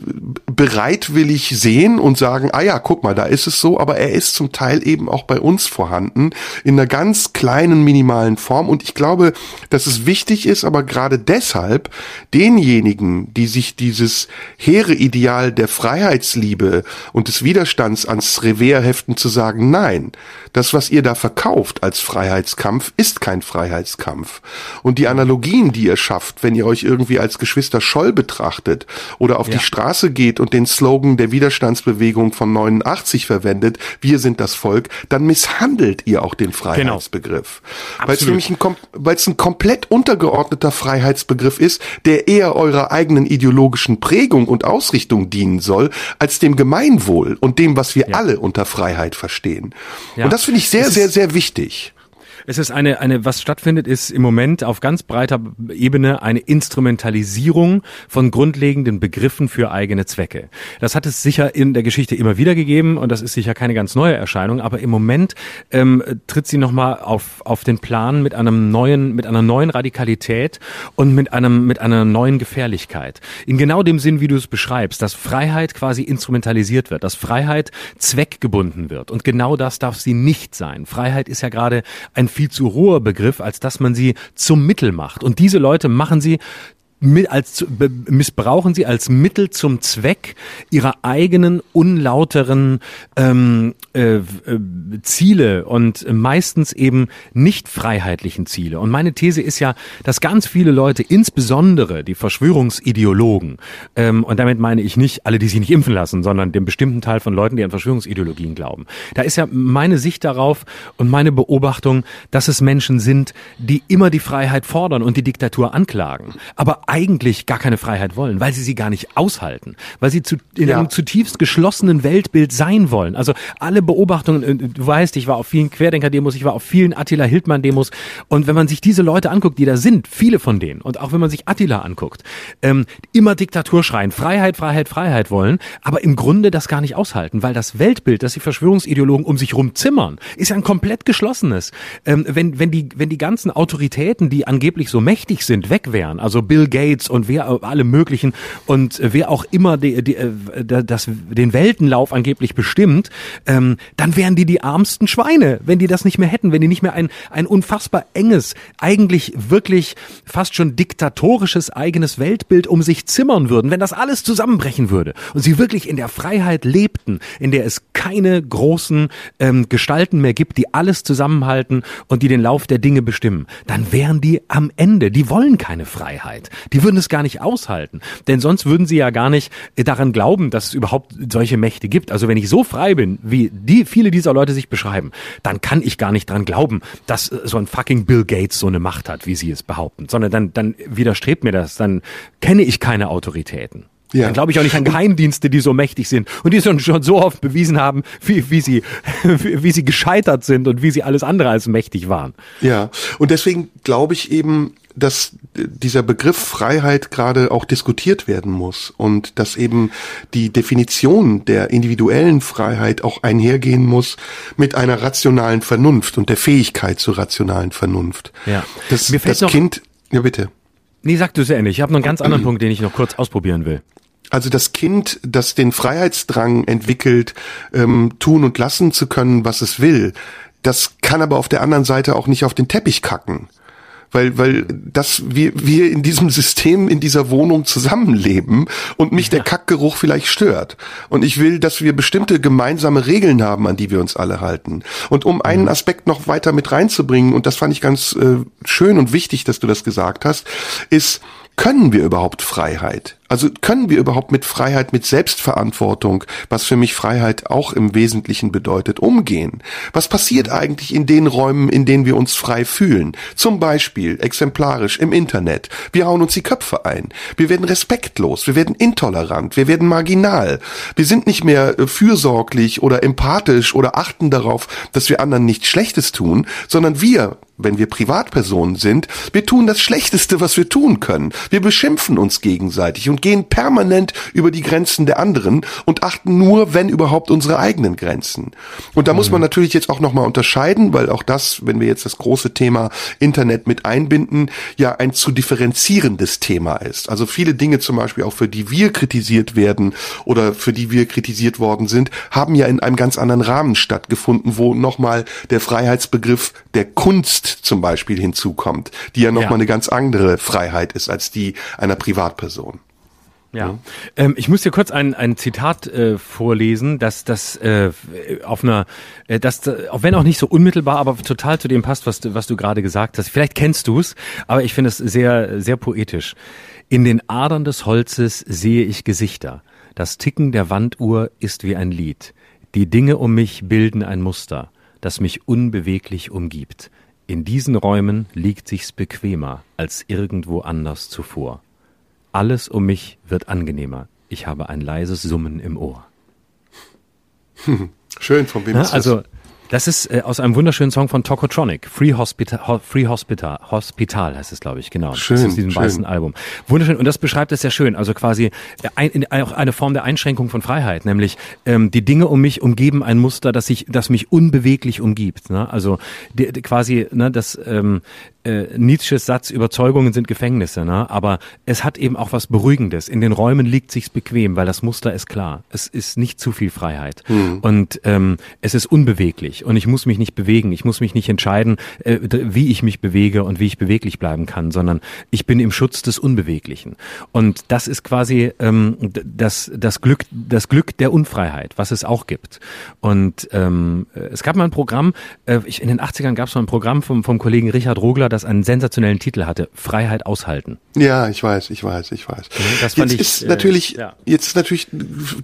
bereitwillig sehen und sagen, ah ja, guck mal, da ist es so, aber er ist zum Teil eben auch bei uns vorhanden, in einer ganz kleinen, minimalen Form. Und ich glaube, dass es wichtig ist, aber gerade deshalb denjenigen, die sich dieses hehre Ideal der Freiheitsliebe und des Widerstands ans Revier heften, zu sagen, nein, das, was ihr da da verkauft als Freiheitskampf, ist kein Freiheitskampf. Und die Analogien, die ihr schafft, wenn ihr euch irgendwie als Geschwister Scholl betrachtet oder auf ja. die Straße geht und den Slogan der Widerstandsbewegung von 89 verwendet, wir sind das Volk, dann misshandelt ihr auch den Freiheitsbegriff. Genau. Weil es nämlich ein, weil es ein komplett untergeordneter Freiheitsbegriff ist, der eher eurer eigenen ideologischen Prägung und Ausrichtung dienen soll, als dem Gemeinwohl und dem, was wir ja. alle unter Freiheit verstehen. Ja. Und das finde ich sehr, sehr, sehr wichtig. Es ist eine, eine, was stattfindet, ist im Moment auf ganz breiter Ebene eine Instrumentalisierung von grundlegenden Begriffen für eigene Zwecke. Das hat es sicher in der Geschichte immer wieder gegeben und das ist sicher keine ganz neue Erscheinung, aber im Moment ähm, tritt sie nochmal auf, auf den Plan mit einem neuen, mit einer neuen Radikalität und mit einem, mit einer neuen Gefährlichkeit. In genau dem Sinn, wie du es beschreibst, dass Freiheit quasi instrumentalisiert wird, dass Freiheit zweckgebunden wird. Und genau das darf sie nicht sein. Freiheit ist ja gerade ein viel zu hoher Begriff, als dass man sie zum Mittel macht. Und diese Leute machen sie als, missbrauchen sie als Mittel zum Zweck ihrer eigenen unlauteren ähm, äh, äh, Ziele und meistens eben nicht freiheitlichen Ziele. Und meine These ist ja, dass ganz viele Leute, insbesondere die Verschwörungsideologen, ähm, und damit meine ich nicht alle, die sich nicht impfen lassen, sondern den bestimmten Teil von Leuten, die an Verschwörungsideologien glauben. Da ist ja meine Sicht darauf und meine Beobachtung, dass es Menschen sind, die immer die Freiheit fordern und die Diktatur anklagen. Aber eigentlich gar keine Freiheit wollen, weil sie sie gar nicht aushalten, weil sie zu, in ja. einem zutiefst geschlossenen Weltbild sein wollen. Also alle Beobachtungen, äh, du weißt, ich war auf vielen Querdenker-Demos, ich war auf vielen Attila Hildmann-Demos und wenn man sich diese Leute anguckt, die da sind, viele von denen und auch wenn man sich Attila anguckt, ähm, immer Diktatur schreien, Freiheit, Freiheit, Freiheit wollen, aber im Grunde das gar nicht aushalten, weil das Weltbild, das die Verschwörungsideologen um sich rum zimmern, ist ja ein komplett geschlossenes. Ähm, wenn, wenn, die, wenn die ganzen Autoritäten, die angeblich so mächtig sind, weg wären, also Bill Gates, Gates und wer alle möglichen und wer auch immer die, die, äh, das, den Weltenlauf angeblich bestimmt, ähm, dann wären die die ärmsten Schweine, wenn die das nicht mehr hätten, wenn die nicht mehr ein, ein unfassbar enges, eigentlich wirklich fast schon diktatorisches eigenes Weltbild um sich zimmern würden, wenn das alles zusammenbrechen würde und sie wirklich in der Freiheit lebten, in der es keine großen ähm, Gestalten mehr gibt, die alles zusammenhalten und die den Lauf der Dinge bestimmen, dann wären die am Ende. Die wollen keine Freiheit. Die würden es gar nicht aushalten. Denn sonst würden sie ja gar nicht daran glauben, dass es überhaupt solche Mächte gibt. Also wenn ich so frei bin, wie die viele dieser Leute sich beschreiben, dann kann ich gar nicht dran glauben, dass so ein fucking Bill Gates so eine Macht hat, wie sie es behaupten. Sondern dann, dann widerstrebt mir das. Dann kenne ich keine Autoritäten. Ja. Dann glaube ich auch nicht an Geheimdienste, die so mächtig sind und die schon, schon so oft bewiesen haben, wie, wie, sie, <laughs> wie sie gescheitert sind und wie sie alles andere als mächtig waren. Ja, und deswegen glaube ich eben, dass dieser Begriff Freiheit gerade auch diskutiert werden muss und dass eben die Definition der individuellen Freiheit auch einhergehen muss mit einer rationalen Vernunft und der Fähigkeit zur rationalen Vernunft. Ja. Das, Mir fällt das Kind, ja bitte. Nee, sag du es endlich. Ich habe noch einen ganz anderen <clears throat> Punkt, den ich noch kurz ausprobieren will. Also das Kind, das den Freiheitsdrang entwickelt, ähm, tun und lassen zu können, was es will, das kann aber auf der anderen Seite auch nicht auf den Teppich kacken. Weil, weil das, wir, wir in diesem System, in dieser Wohnung zusammenleben und mich ja. der Kackgeruch vielleicht stört. Und ich will, dass wir bestimmte gemeinsame Regeln haben, an die wir uns alle halten. Und um einen mhm. Aspekt noch weiter mit reinzubringen, und das fand ich ganz äh, schön und wichtig, dass du das gesagt hast, ist, können wir überhaupt Freiheit? Also können wir überhaupt mit Freiheit, mit Selbstverantwortung, was für mich Freiheit auch im Wesentlichen bedeutet, umgehen? Was passiert eigentlich in den Räumen, in denen wir uns frei fühlen? Zum Beispiel exemplarisch im Internet. Wir hauen uns die Köpfe ein. Wir werden respektlos. Wir werden intolerant. Wir werden marginal. Wir sind nicht mehr äh, fürsorglich oder empathisch oder achten darauf, dass wir anderen nichts Schlechtes tun, sondern wir wenn wir Privatpersonen sind, wir tun das Schlechteste, was wir tun können. Wir beschimpfen uns gegenseitig und gehen permanent über die Grenzen der anderen und achten nur, wenn überhaupt, unsere eigenen Grenzen. Und da mhm. muss man natürlich jetzt auch nochmal unterscheiden, weil auch das, wenn wir jetzt das große Thema Internet mit einbinden, ja ein zu differenzierendes Thema ist. Also viele Dinge zum Beispiel auch für die wir kritisiert werden oder für die wir kritisiert worden sind, haben ja in einem ganz anderen Rahmen stattgefunden, wo nochmal der Freiheitsbegriff der Kunst zum Beispiel hinzukommt, die ja nochmal ja. eine ganz andere Freiheit ist als die einer Privatperson. Ja, ähm, ich muss dir kurz ein, ein Zitat äh, vorlesen, dass das äh, auf einer, äh, das, auch wenn auch nicht so unmittelbar, aber total zu dem passt, was du, was du gerade gesagt hast. Vielleicht kennst du es, aber ich finde es sehr, sehr poetisch. In den Adern des Holzes sehe ich Gesichter. Das Ticken der Wanduhr ist wie ein Lied. Die Dinge um mich bilden ein Muster, das mich unbeweglich umgibt. In diesen Räumen liegt sich's bequemer als irgendwo anders zuvor. Alles um mich wird angenehmer. Ich habe ein leises Summen im Ohr. <laughs> Schön, von wem Ja, ist also das ist äh, aus einem wunderschönen Song von Tokotronic. Free Hospital, Ho Free Hospital, Hospital heißt es, glaube ich, genau. Schön, das ist diesem schön. weißen Album. Wunderschön. Und das beschreibt es sehr schön. Also quasi äh, ein, in, auch eine Form der Einschränkung von Freiheit, nämlich ähm, die Dinge um mich umgeben ein Muster, das sich, das mich unbeweglich umgibt. Ne? Also die, die quasi ne, das ähm, äh, Nietzsches Satz, Überzeugungen sind Gefängnisse, ne? aber es hat eben auch was Beruhigendes. In den Räumen liegt sich's bequem, weil das Muster ist klar. Es ist nicht zu viel Freiheit und ähm, es ist unbeweglich und ich muss mich nicht bewegen. Ich muss mich nicht entscheiden, äh, wie ich mich bewege und wie ich beweglich bleiben kann, sondern ich bin im Schutz des Unbeweglichen. Und das ist quasi ähm, das, das Glück, das Glück der Unfreiheit, was es auch gibt. Und ähm, äh, es gab mal ein Programm, äh, ich, in den 80ern gab es mal ein Programm vom, vom Kollegen Richard Rogler, das einen sensationellen Titel hatte, Freiheit aushalten. Ja, ich weiß, ich weiß, ich weiß. das fand jetzt ich, ist äh, natürlich, ja. jetzt natürlich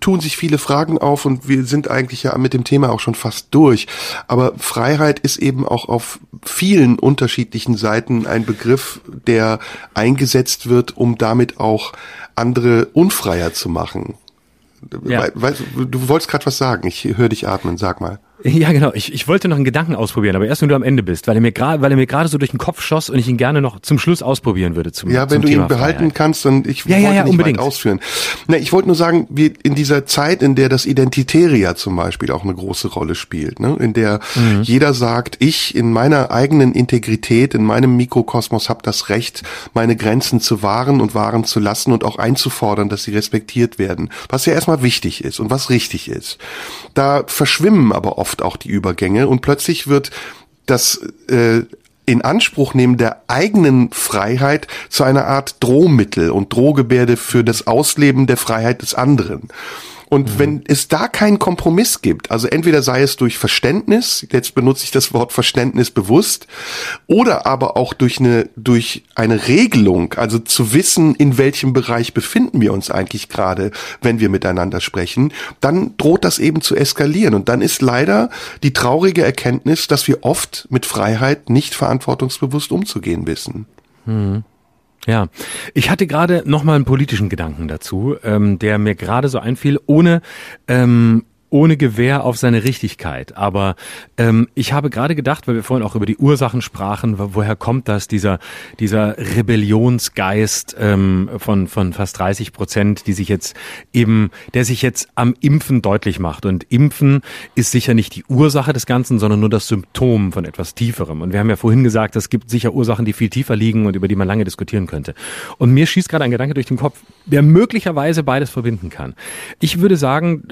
tun sich viele Fragen auf und wir sind eigentlich ja mit dem Thema auch schon fast durch. Aber Freiheit ist eben auch auf vielen unterschiedlichen Seiten ein Begriff, der eingesetzt wird, um damit auch andere unfreier zu machen. Ja. We- Weißt, du, du wolltest gerade was sagen. Ich höre dich atmen. Sag mal. Ja, genau. Ich, ich wollte noch einen Gedanken ausprobieren, aber erst wenn du am Ende bist, weil er mir gerade, weil er mir gerade so durch den Kopf schoss und ich ihn gerne noch zum Schluss ausprobieren würde. Zum, Ja, wenn zum du Thema ihn behalten Freiheit. kannst, dann ich Ja, wollte ja, ja, nicht unbedingt. weit ausführen. Na, ich wollte nur sagen, wie in dieser Zeit, in der das Identitäre ja zum Beispiel auch eine große Rolle spielt, ne? in der Mhm. jeder sagt, ich in meiner eigenen Integrität, in meinem Mikrokosmos habe das Recht, meine Grenzen zu wahren und wahren zu lassen und auch einzufordern, dass sie respektiert werden, was ja erstmal wichtig ist und was richtig ist. Da verschwimmen aber oft auch die Übergänge und plötzlich wird das äh, in Anspruch nehmen der eigenen Freiheit zu einer Art Drohmittel und Drohgebärde für das Ausleben der Freiheit des anderen. Und wenn es da keinen Kompromiss gibt, also entweder sei es durch Verständnis, jetzt benutze ich das Wort Verständnis bewusst, oder aber auch durch eine, durch eine Regelung, also zu wissen, in welchem Bereich befinden wir uns eigentlich gerade, wenn wir miteinander sprechen, dann droht das eben zu eskalieren. Und dann ist leider die traurige Erkenntnis, dass wir oft mit Freiheit nicht verantwortungsbewusst umzugehen wissen. Ja, ich hatte gerade noch mal einen politischen Gedanken dazu, ähm, der mir gerade so einfiel, ohne ähm, ohne Gewähr auf seine Richtigkeit. Aber ähm, ich habe gerade gedacht, weil wir vorhin auch über die Ursachen sprachen, wo- woher kommt das, dieser, dieser Rebellionsgeist ähm, von, von fast 30 Prozent, die sich jetzt eben, der sich jetzt am Impfen deutlich macht. Und Impfen ist sicher nicht die Ursache des Ganzen, sondern nur das Symptom von etwas Tieferem. Und wir haben ja vorhin gesagt, es gibt sicher Ursachen, die viel tiefer liegen und über die man lange diskutieren könnte. Und mir schießt gerade ein Gedanke durch den Kopf, der möglicherweise beides verbinden kann. Ich würde sagen,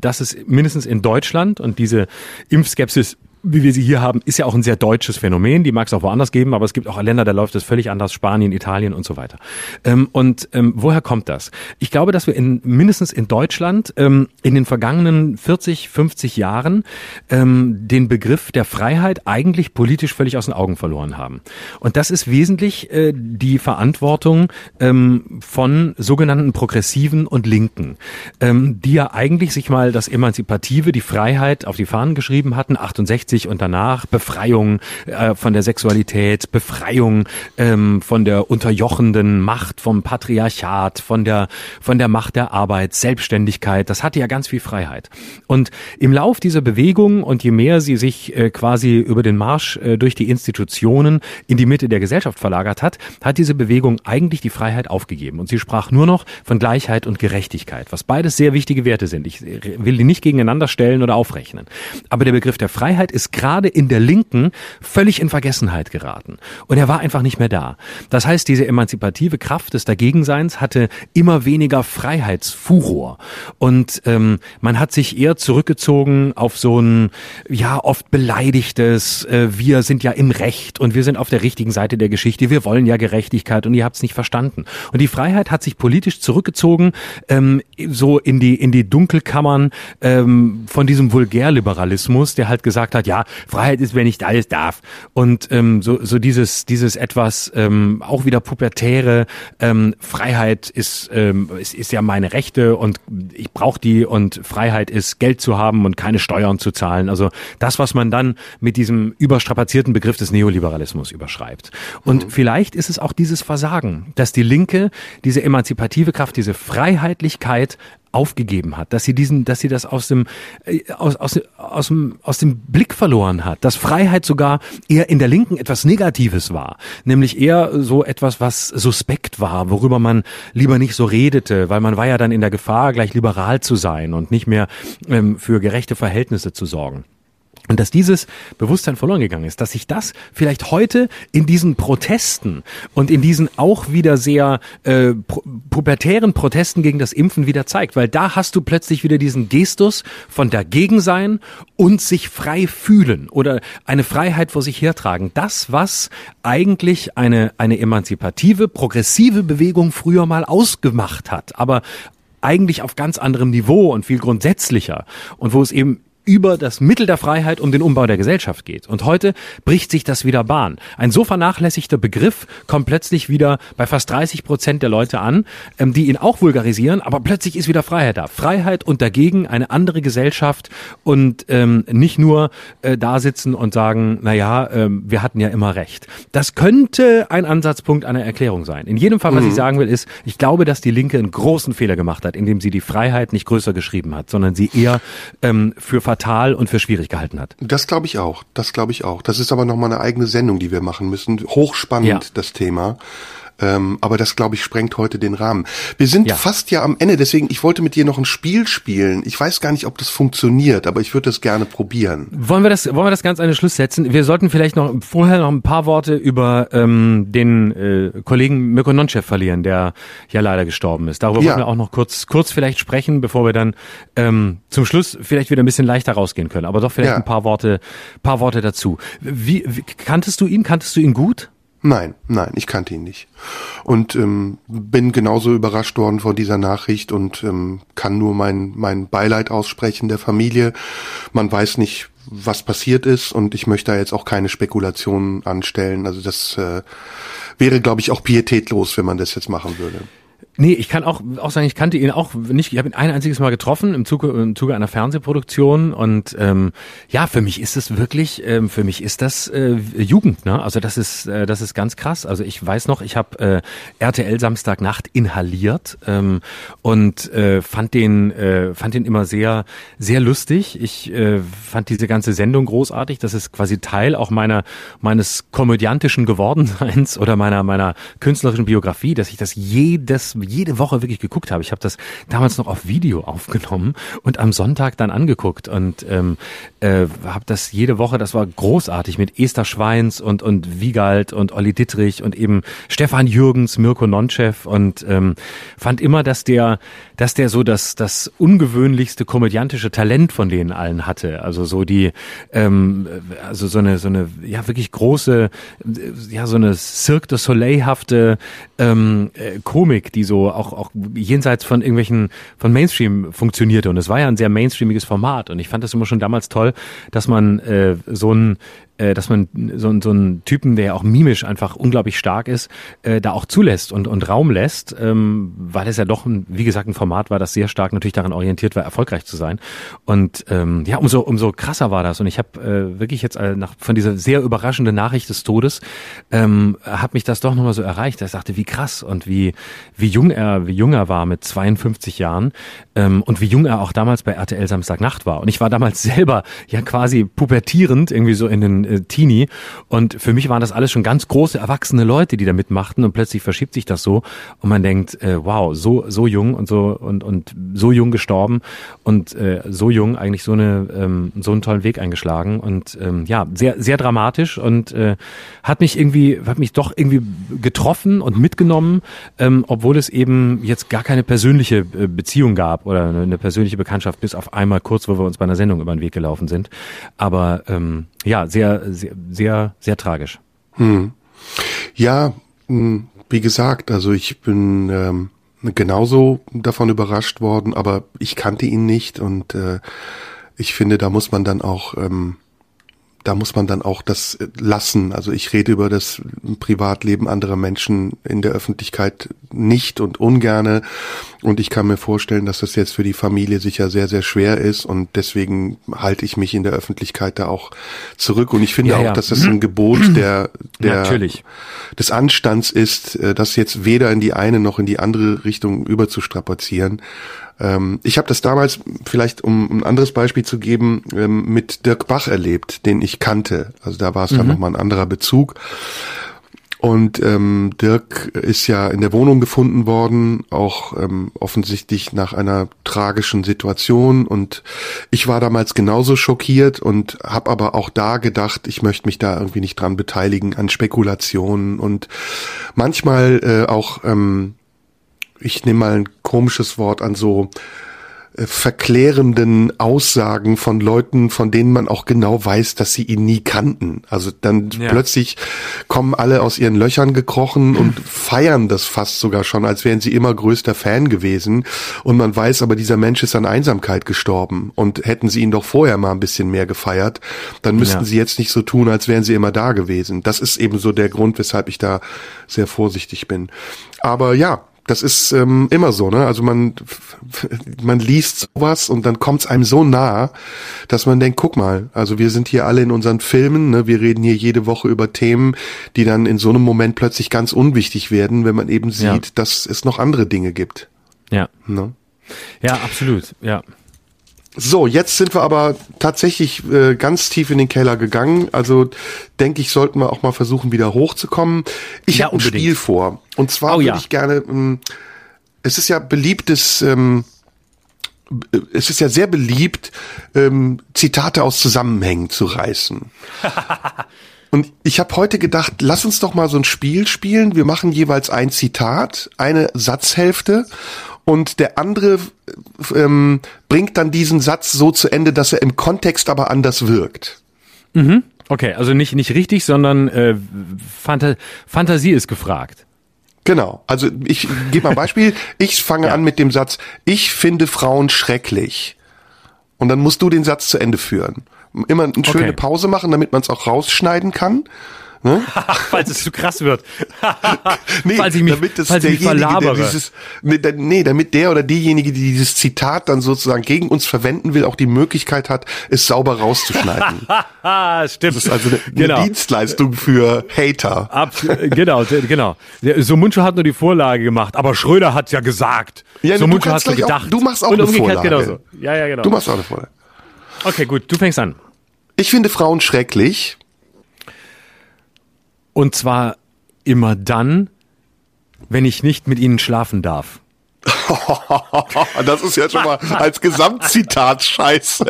dass es mindestens in Deutschland und diese Impfskepsis wie wir sie hier haben, ist ja auch ein sehr deutsches Phänomen. Die mag es auch woanders geben, aber es gibt auch Länder, da läuft es völlig anders. Spanien, Italien und so weiter. Ähm, und ähm, woher kommt das? Ich glaube, dass wir in, mindestens in Deutschland ähm, in den vergangenen 40, 50 Jahren ähm, den Begriff der Freiheit eigentlich politisch völlig aus den Augen verloren haben. Und das ist wesentlich äh, die Verantwortung ähm, von sogenannten Progressiven und Linken, ähm, die ja eigentlich sich mal das Emanzipative, die Freiheit auf die Fahnen geschrieben hatten, 68 und danach Befreiung äh, von der Sexualität, Befreiung ähm, von der unterjochenden Macht vom Patriarchat, von der von der Macht der Arbeit, Selbstständigkeit. Das hatte ja ganz viel Freiheit. Und im Lauf dieser Bewegung und je mehr sie sich äh, quasi über den Marsch äh, durch die Institutionen in die Mitte der Gesellschaft verlagert hat, hat diese Bewegung eigentlich die Freiheit aufgegeben. Und sie sprach nur noch von Gleichheit und Gerechtigkeit, was beides sehr wichtige Werte sind. Ich äh, will die nicht gegeneinander stellen oder aufrechnen. Aber der Begriff der Freiheit ist ist gerade in der Linken völlig in Vergessenheit geraten. Und er war einfach nicht mehr da. Das heißt, diese emanzipative Kraft des Dagegenseins hatte immer weniger Freiheitsfuror. Und ähm, man hat sich eher zurückgezogen auf so ein, ja, oft beleidigtes, äh, wir sind ja im Recht und wir sind auf der richtigen Seite der Geschichte, wir wollen ja Gerechtigkeit und ihr habt es nicht verstanden. Und die Freiheit hat sich politisch zurückgezogen, ähm, so in die, in die Dunkelkammern ähm, von diesem Vulgärliberalismus, der halt gesagt hat, ja, Freiheit ist, wenn ich alles darf. Und ähm, so, so dieses, dieses etwas ähm, auch wieder pubertäre ähm, Freiheit ist, ähm, ist, ist ja meine Rechte und ich brauche die und Freiheit ist Geld zu haben und keine Steuern zu zahlen. Also das, was man dann mit diesem überstrapazierten Begriff des Neoliberalismus überschreibt. Und mhm. vielleicht ist es auch dieses Versagen, dass die Linke diese emanzipative Kraft, diese Freiheitlichkeit aufgegeben hat, dass sie diesen, dass sie das aus dem, äh, aus, aus, aus, dem, aus dem Blick verloren hat, dass Freiheit sogar eher in der Linken etwas Negatives war, nämlich eher so etwas, was suspekt war, worüber man lieber nicht so redete, weil man war ja dann in der Gefahr, gleich liberal zu sein und nicht mehr ähm, für gerechte Verhältnisse zu sorgen. Und dass dieses Bewusstsein verloren gegangen ist, dass sich das vielleicht heute in diesen Protesten und in diesen auch wieder sehr äh, pubertären Protesten gegen das Impfen wieder zeigt, weil da hast du plötzlich wieder diesen Gestus von dagegen sein und sich frei fühlen oder eine Freiheit vor sich hertragen. Das, was eigentlich eine, eine emanzipative, progressive Bewegung früher mal ausgemacht hat, aber eigentlich auf ganz anderem Niveau und viel grundsätzlicher und wo es eben über das Mittel der Freiheit um den Umbau der Gesellschaft geht. Und heute bricht sich das wieder Bahn. Ein so vernachlässigter Begriff kommt plötzlich wieder bei fast 30 Prozent der Leute an, ähm, die ihn auch vulgarisieren, aber plötzlich ist wieder Freiheit da. Freiheit und dagegen eine andere Gesellschaft und ähm, nicht nur äh, da sitzen und sagen, na ja, ähm, wir hatten ja immer recht. Das könnte ein Ansatzpunkt einer Erklärung sein. In jedem Fall, was mhm. ich sagen will, ist, ich glaube, dass die Linke einen großen Fehler gemacht hat, indem sie die Freiheit nicht größer geschrieben hat, sondern sie eher ähm, für fatal und für schwierig gehalten hat. Das glaube ich auch. Das glaube ich auch. Das ist aber nochmal eine eigene Sendung, die wir machen müssen. Hochspannend, ja. das Thema. Ähm, aber das, glaube ich, sprengt heute den Rahmen. Wir sind ja. fast ja am Ende, deswegen, ich wollte mit dir noch ein Spiel spielen. Ich weiß gar nicht, ob das funktioniert, aber ich würde das gerne probieren. Wollen wir das, wollen wir das ganz an den Schluss setzen? Wir sollten vielleicht noch vorher noch ein paar Worte über ähm, den äh, Kollegen Mirko Nonchev verlieren, der ja leider gestorben ist. Darüber ja. wollen wir auch noch kurz, kurz vielleicht sprechen, bevor wir dann ähm, zum Schluss vielleicht wieder ein bisschen leichter rausgehen können. Aber doch vielleicht ja. ein paar Worte, paar Worte dazu. Wie, wie kanntest du ihn? Kanntest du ihn gut? Nein, nein, ich kannte ihn nicht. Und ähm, bin genauso überrascht worden von dieser Nachricht und ähm, kann nur mein, mein Beileid aussprechen der Familie. Man weiß nicht, was passiert ist und ich möchte da jetzt auch keine Spekulationen anstellen. Also das äh, wäre, glaube ich, auch pietätlos, wenn man das jetzt machen würde. Nee, ich kann auch, auch sagen, ich kannte ihn auch nicht. Ich habe ihn ein einziges Mal getroffen im Zuge, im Zuge einer Fernsehproduktion und ähm, ja, für mich ist es wirklich, ähm, für mich ist das äh, Jugend. Ne? Also das ist, äh, das ist ganz krass. Also ich weiß noch, ich habe äh, RTL Samstagnacht inhaliert ähm, und äh, fand den, äh, fand den immer sehr, sehr lustig. Ich äh, fand diese ganze Sendung großartig. Das ist quasi Teil auch meiner meines komödiantischen Gewordenseins <laughs> oder meiner meiner künstlerischen Biografie, dass ich das jedes jede Woche wirklich geguckt habe. Ich habe das damals noch auf Video aufgenommen und am Sonntag dann angeguckt und ähm, äh, habe das jede Woche, das war großartig mit Esther Schweins und, und Wiegald und Olli Dittrich und eben Stefan Jürgens, Mirko Nonchev und ähm, fand immer, dass der, dass der so das, das ungewöhnlichste komödiantische Talent von denen allen hatte. Also so die, ähm, also so eine, so eine, ja wirklich große, ja so eine Cirque du Soleil-hafte ähm, äh, Komik, die so so auch, auch jenseits von irgendwelchen, von Mainstream funktionierte. Und es war ja ein sehr mainstreamiges Format. Und ich fand das immer schon damals toll, dass man äh, so ein äh, dass man so, so einen Typen, der ja auch mimisch einfach unglaublich stark ist, äh, da auch zulässt und, und Raum lässt, ähm, weil es ja doch, ein, wie gesagt, ein Format war, das sehr stark natürlich daran orientiert war, erfolgreich zu sein. Und ähm, ja, umso, umso krasser war das. Und ich habe äh, wirklich jetzt äh, nach, von dieser sehr überraschenden Nachricht des Todes, ähm, hat mich das doch nochmal so erreicht. Er sagte, wie krass und wie, wie jung er, wie jung er war mit 52 Jahren ähm, und wie jung er auch damals bei RTL Samstagnacht war. Und ich war damals <laughs> selber ja quasi pubertierend, irgendwie so in den äh, Teenie. Und für mich waren das alles schon ganz große, erwachsene Leute, die da mitmachten und plötzlich verschiebt sich das so und man denkt, äh, wow, so, so jung und so und, und so jung gestorben und äh, so jung eigentlich so eine ähm, so einen tollen Weg eingeschlagen und ähm, ja, sehr, sehr dramatisch und äh, hat mich irgendwie, hat mich doch irgendwie getroffen und mitgenommen, ähm, obwohl es eben jetzt gar keine persönliche äh, Beziehung gab oder eine persönliche Bekanntschaft, bis auf einmal kurz, wo wir uns bei einer Sendung über den Weg gelaufen sind. Aber ähm, ja, sehr, sehr, sehr, sehr tragisch. Hm. Ja, hm, wie gesagt, also ich bin ähm, genauso davon überrascht worden, aber ich kannte ihn nicht und äh, ich finde, da muss man dann auch ähm, da muss man dann auch das äh, lassen. Also ich rede über das Privatleben anderer Menschen in der Öffentlichkeit nicht und ungerne. Und ich kann mir vorstellen, dass das jetzt für die Familie sicher sehr, sehr schwer ist. Und deswegen halte ich mich in der Öffentlichkeit da auch zurück. Und ich finde ja, ja. auch, dass das ein Gebot <clears throat> der, der Natürlich. des Anstands ist, äh, das jetzt weder in die eine noch in die andere Richtung überzustrapazieren. Ähm, ich habe das damals, vielleicht um ein anderes Beispiel zu geben, ähm, mit Dirk Bach erlebt, den ich kannte. Also da war es dann mhm. nochmal ein anderer Bezug. Und ähm, Dirk ist ja in der Wohnung gefunden worden, auch ähm, offensichtlich nach einer tragischen Situation. Und ich war damals genauso schockiert und habe aber auch da gedacht, ich möchte mich da irgendwie nicht dran beteiligen an Spekulationen und manchmal äh, auch ähm, ich nehme mal ein komisches Wort an so äh, verklärenden Aussagen von Leuten, von denen man auch genau weiß, dass sie ihn nie kannten. Also dann ja. plötzlich kommen alle aus ihren Löchern gekrochen und <laughs> feiern das fast sogar schon, als wären sie immer größter Fan gewesen. Und man weiß aber, dieser Mensch ist an Einsamkeit gestorben. Und hätten sie ihn doch vorher mal ein bisschen mehr gefeiert, dann müssten ja. sie jetzt nicht so tun, als wären sie immer da gewesen. Das ist eben so der Grund, weshalb ich da sehr vorsichtig bin. Aber ja, das ist ähm, immer so, ne? Also man <laughs> man liest sowas und dann kommt's einem so nah, dass man denkt, guck mal, also wir sind hier alle in unseren Filmen, ne? Wir reden hier jede Woche über Themen, die dann in so einem Moment plötzlich ganz unwichtig werden, wenn man eben sieht, ja. dass es noch andere Dinge gibt. Ja. Ne? Ja, absolut. Ja. So, jetzt sind wir aber tatsächlich äh, ganz tief in den Keller gegangen. Also denke ich, sollten wir auch mal versuchen, wieder hochzukommen. Ich ja, habe ein Spiel vor. Und zwar oh, würde ja. ich gerne, ähm, es ist ja beliebtes, ähm, es ist ja sehr beliebt, ähm, Zitate aus Zusammenhängen zu reißen. <laughs> Und ich habe heute gedacht, lass uns doch mal so ein Spiel spielen. Wir machen jeweils ein Zitat, eine Satzhälfte und der andere ähm, bringt dann diesen Satz so zu Ende, dass er im Kontext aber anders wirkt. Mhm. Okay, also nicht nicht richtig, sondern äh, Phanta Fantasie ist gefragt. Genau. Also ich gebe mal ein <laughs> Beispiel. Ich fange ja. an mit dem Satz: Ich finde Frauen schrecklich. Und dann musst du den Satz zu Ende führen. Immer eine schöne okay. Pause machen, damit man es auch rausschneiden kann. Ne? <laughs> falls es zu krass wird. <laughs> nee, falls ich mich, damit das falls ich mich verlabere. Dieses, nee, nee, damit der oder diejenige, die dieses Zitat dann sozusagen gegen uns verwenden will, auch die Möglichkeit hat, es sauber rauszuschneiden. <laughs> Stimmt. Das ist also eine, genau. eine Dienstleistung für Hater. Ab, genau, genau. So Muncho hat nur die Vorlage gemacht, aber Schröder hat ja gesagt. Ja, so Muncho hat nur gedacht. Auch, du machst auch Und eine Vorlage. Genauso. Ja, ja, genau. Du machst auch eine Vorlage. Okay, gut, du fängst an. Ich finde Frauen schrecklich. Und zwar immer dann, wenn ich nicht mit ihnen schlafen darf. <laughs> das ist ja schon mal als Gesamtzitat scheiße.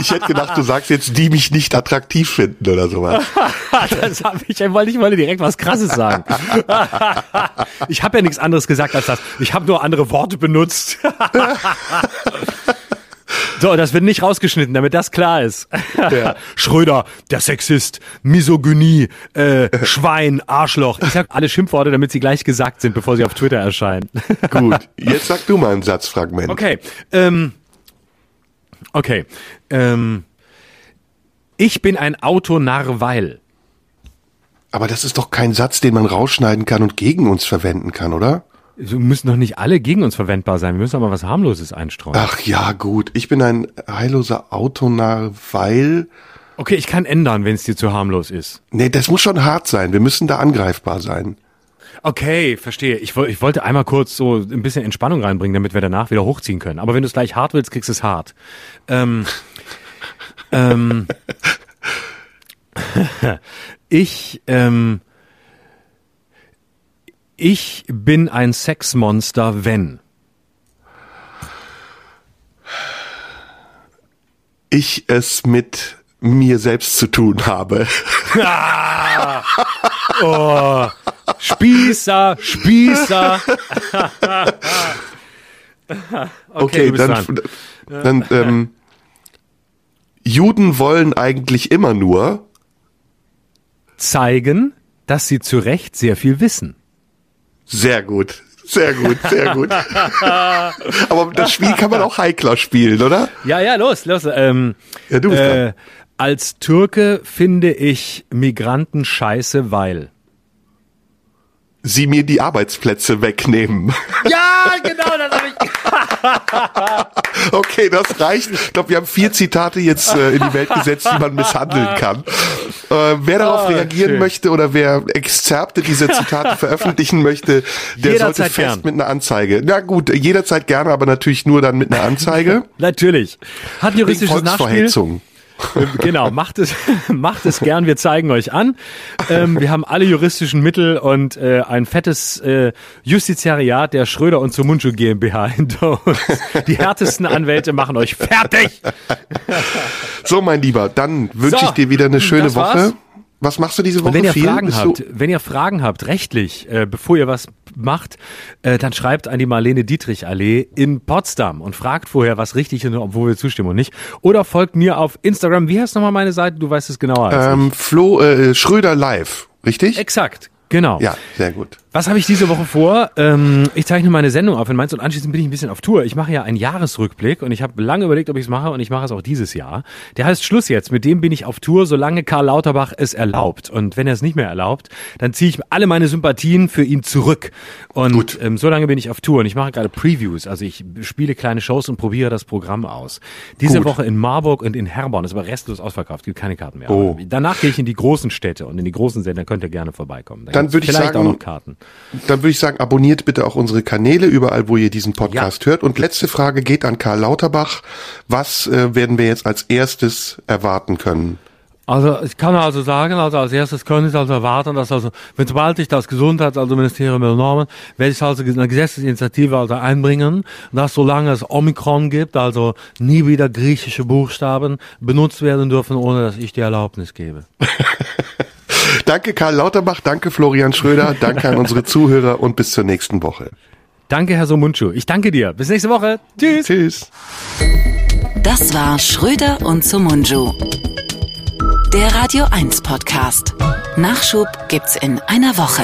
ich hätte gedacht, du sagst jetzt, die mich nicht attraktiv finden oder sowas. das habe ich, wollte, ich wollte direkt was Krasses sagen. ich habe ja nichts anderes gesagt als das. Ich habe nur andere Worte benutzt. <laughs> So, das wird nicht rausgeschnitten, damit das klar ist. Ja. <laughs> Schröder, der Sexist, Misogynie, äh, Schwein, Arschloch. Ich sag alle Schimpfworte, damit sie gleich gesagt sind, bevor sie auf Twitter erscheinen. <laughs> Gut, jetzt sag du mal ein Satzfragment. Okay. Ähm, okay. Ähm, ich bin ein Autonarr, weil. Aber das ist doch kein Satz, den man rausschneiden kann und gegen uns verwenden kann, oder? So müssen doch nicht alle gegen uns verwendbar sein. Wir müssen aber was harmloses einstreuen. Ach ja, gut. Ich bin ein heilloser Autonarr, weil. Okay, ich kann ändern, wenn es dir zu harmlos ist. Nee, das muss schon hart sein. Wir müssen da angreifbar sein. Okay, verstehe. Ich, ich wollte einmal kurz so ein bisschen Entspannung reinbringen, damit wir danach wieder hochziehen können. Aber wenn du es gleich hart willst, kriegst du es hart. Ähm, ähm, <laughs> <laughs> Ich, ähm, ich bin ein Sexmonster, wenn. Ich es mit mir selbst zu tun habe. Ah! Oh, Spießer, Spießer. <laughs> okay, bist dann, dann ähm, Juden wollen eigentlich immer nur. Zeigen, dass sie zu Recht sehr viel wissen. Sehr gut. Sehr gut, sehr gut. <laughs> Aber das Spiel kann man auch heikler spielen, oder? Ja, ja, los, los. Ähm, Ja, du bist äh, als Türke finde ich Migranten scheiße, weil. Sie mir die Arbeitsplätze wegnehmen. Ja, genau, das habe ich. <laughs> <laughs> Okay, das reicht. Ich glaube, wir haben vier Zitate jetzt äh, in die Welt gesetzt, die man misshandeln kann. Äh, wer darauf Ah, reagieren schön. möchte oder wer Exzerpte dieser Zitate <laughs> veröffentlichen möchte, der Jederzeit sollte fest gern. mit einer Anzeige. Na gut, jederzeit gerne, aber natürlich nur dann mit einer Anzeige. Natürlich. Hat juristisches Nachspiel. Volksverhetzung. Genau, macht es, <laughs> macht es gern, wir zeigen euch an. Ähm, wir haben alle juristischen Mittel und äh, ein fettes äh, Justiziariat der Schröder und Sumunchu GmbH <laughs> hinter uns. Die härtesten Anwälte machen euch fertig. <laughs> So, mein Lieber, dann wünsche So, ich dir wieder eine schöne das war's. Was machst du diese Woche? Und wenn ihr Viel? Fragen Bist habt, wenn ihr Fragen habt, rechtlich, äh, bevor ihr was macht, äh, dann schreibt an die Marlene Dietrich Allee in Potsdam und fragt vorher, was richtig ist, obwohl wir zustimmen und nicht. Oder folgt mir auf Instagram. Wie heißt nochmal meine Seite? Du weißt es genauer als ähm, Flo äh, Schröder live, richtig? ich. Exakt. Genau. Ja, sehr gut. Was habe ich diese Woche vor? Ähm, ich zeichne meine Sendung auf in Mainz und anschließend bin ich ein bisschen auf Tour. Ich mache ja einen Jahresrückblick und ich habe lange überlegt, ob ich es mache und ich mache es auch dieses Jahr. Der heißt Schluss jetzt. Mit dem bin ich auf Tour, solange Karl Lauterbach es erlaubt. Und wenn er es nicht mehr erlaubt, dann ziehe ich alle meine Sympathien für ihn zurück. Und Gut. ähm, so lange bin ich auf Tour und ich mache gerade Previews. Also ich spiele kleine Shows und probiere das Programm aus. Diese Gut. Woche in Marburg und in Herborn ist aber restlos ausverkauft. Gibt keine Karten mehr. Oh. Aber Danach gehe ich in die großen Städte und in die großen Sender könnt ihr gerne vorbeikommen. Da Dann würde ich vielleicht sagen, auch noch Karten. Dann würde ich sagen, abonniert bitte auch unsere Kanäle überall, wo ihr diesen Podcast hört. Und letzte Frage geht an Karl Lauterbach. Was äh, werden wir jetzt als erstes erwarten können? Also ich kann also sagen, also als erstes können Sie also erwarten, dass also, wenn sobald ich das Gesundheits-, also Ministerium übernommen, werde ich also eine Gesetzesinitiative also einbringen, dass solange es Omikron gibt, also nie wieder griechische Buchstaben benutzt werden dürfen, ohne dass ich die Erlaubnis gebe. <laughs> Danke Karl Lauterbach, danke Florian Schröder, danke an unsere Zuhörer und bis zur nächsten Woche. Danke, Herr Somunchu. Ich danke dir. Bis nächste Woche. Tschüss. Tschüss. Das war Schröder und Sumunju. Der Radio 1 Podcast. Nachschub gibt's in einer Woche.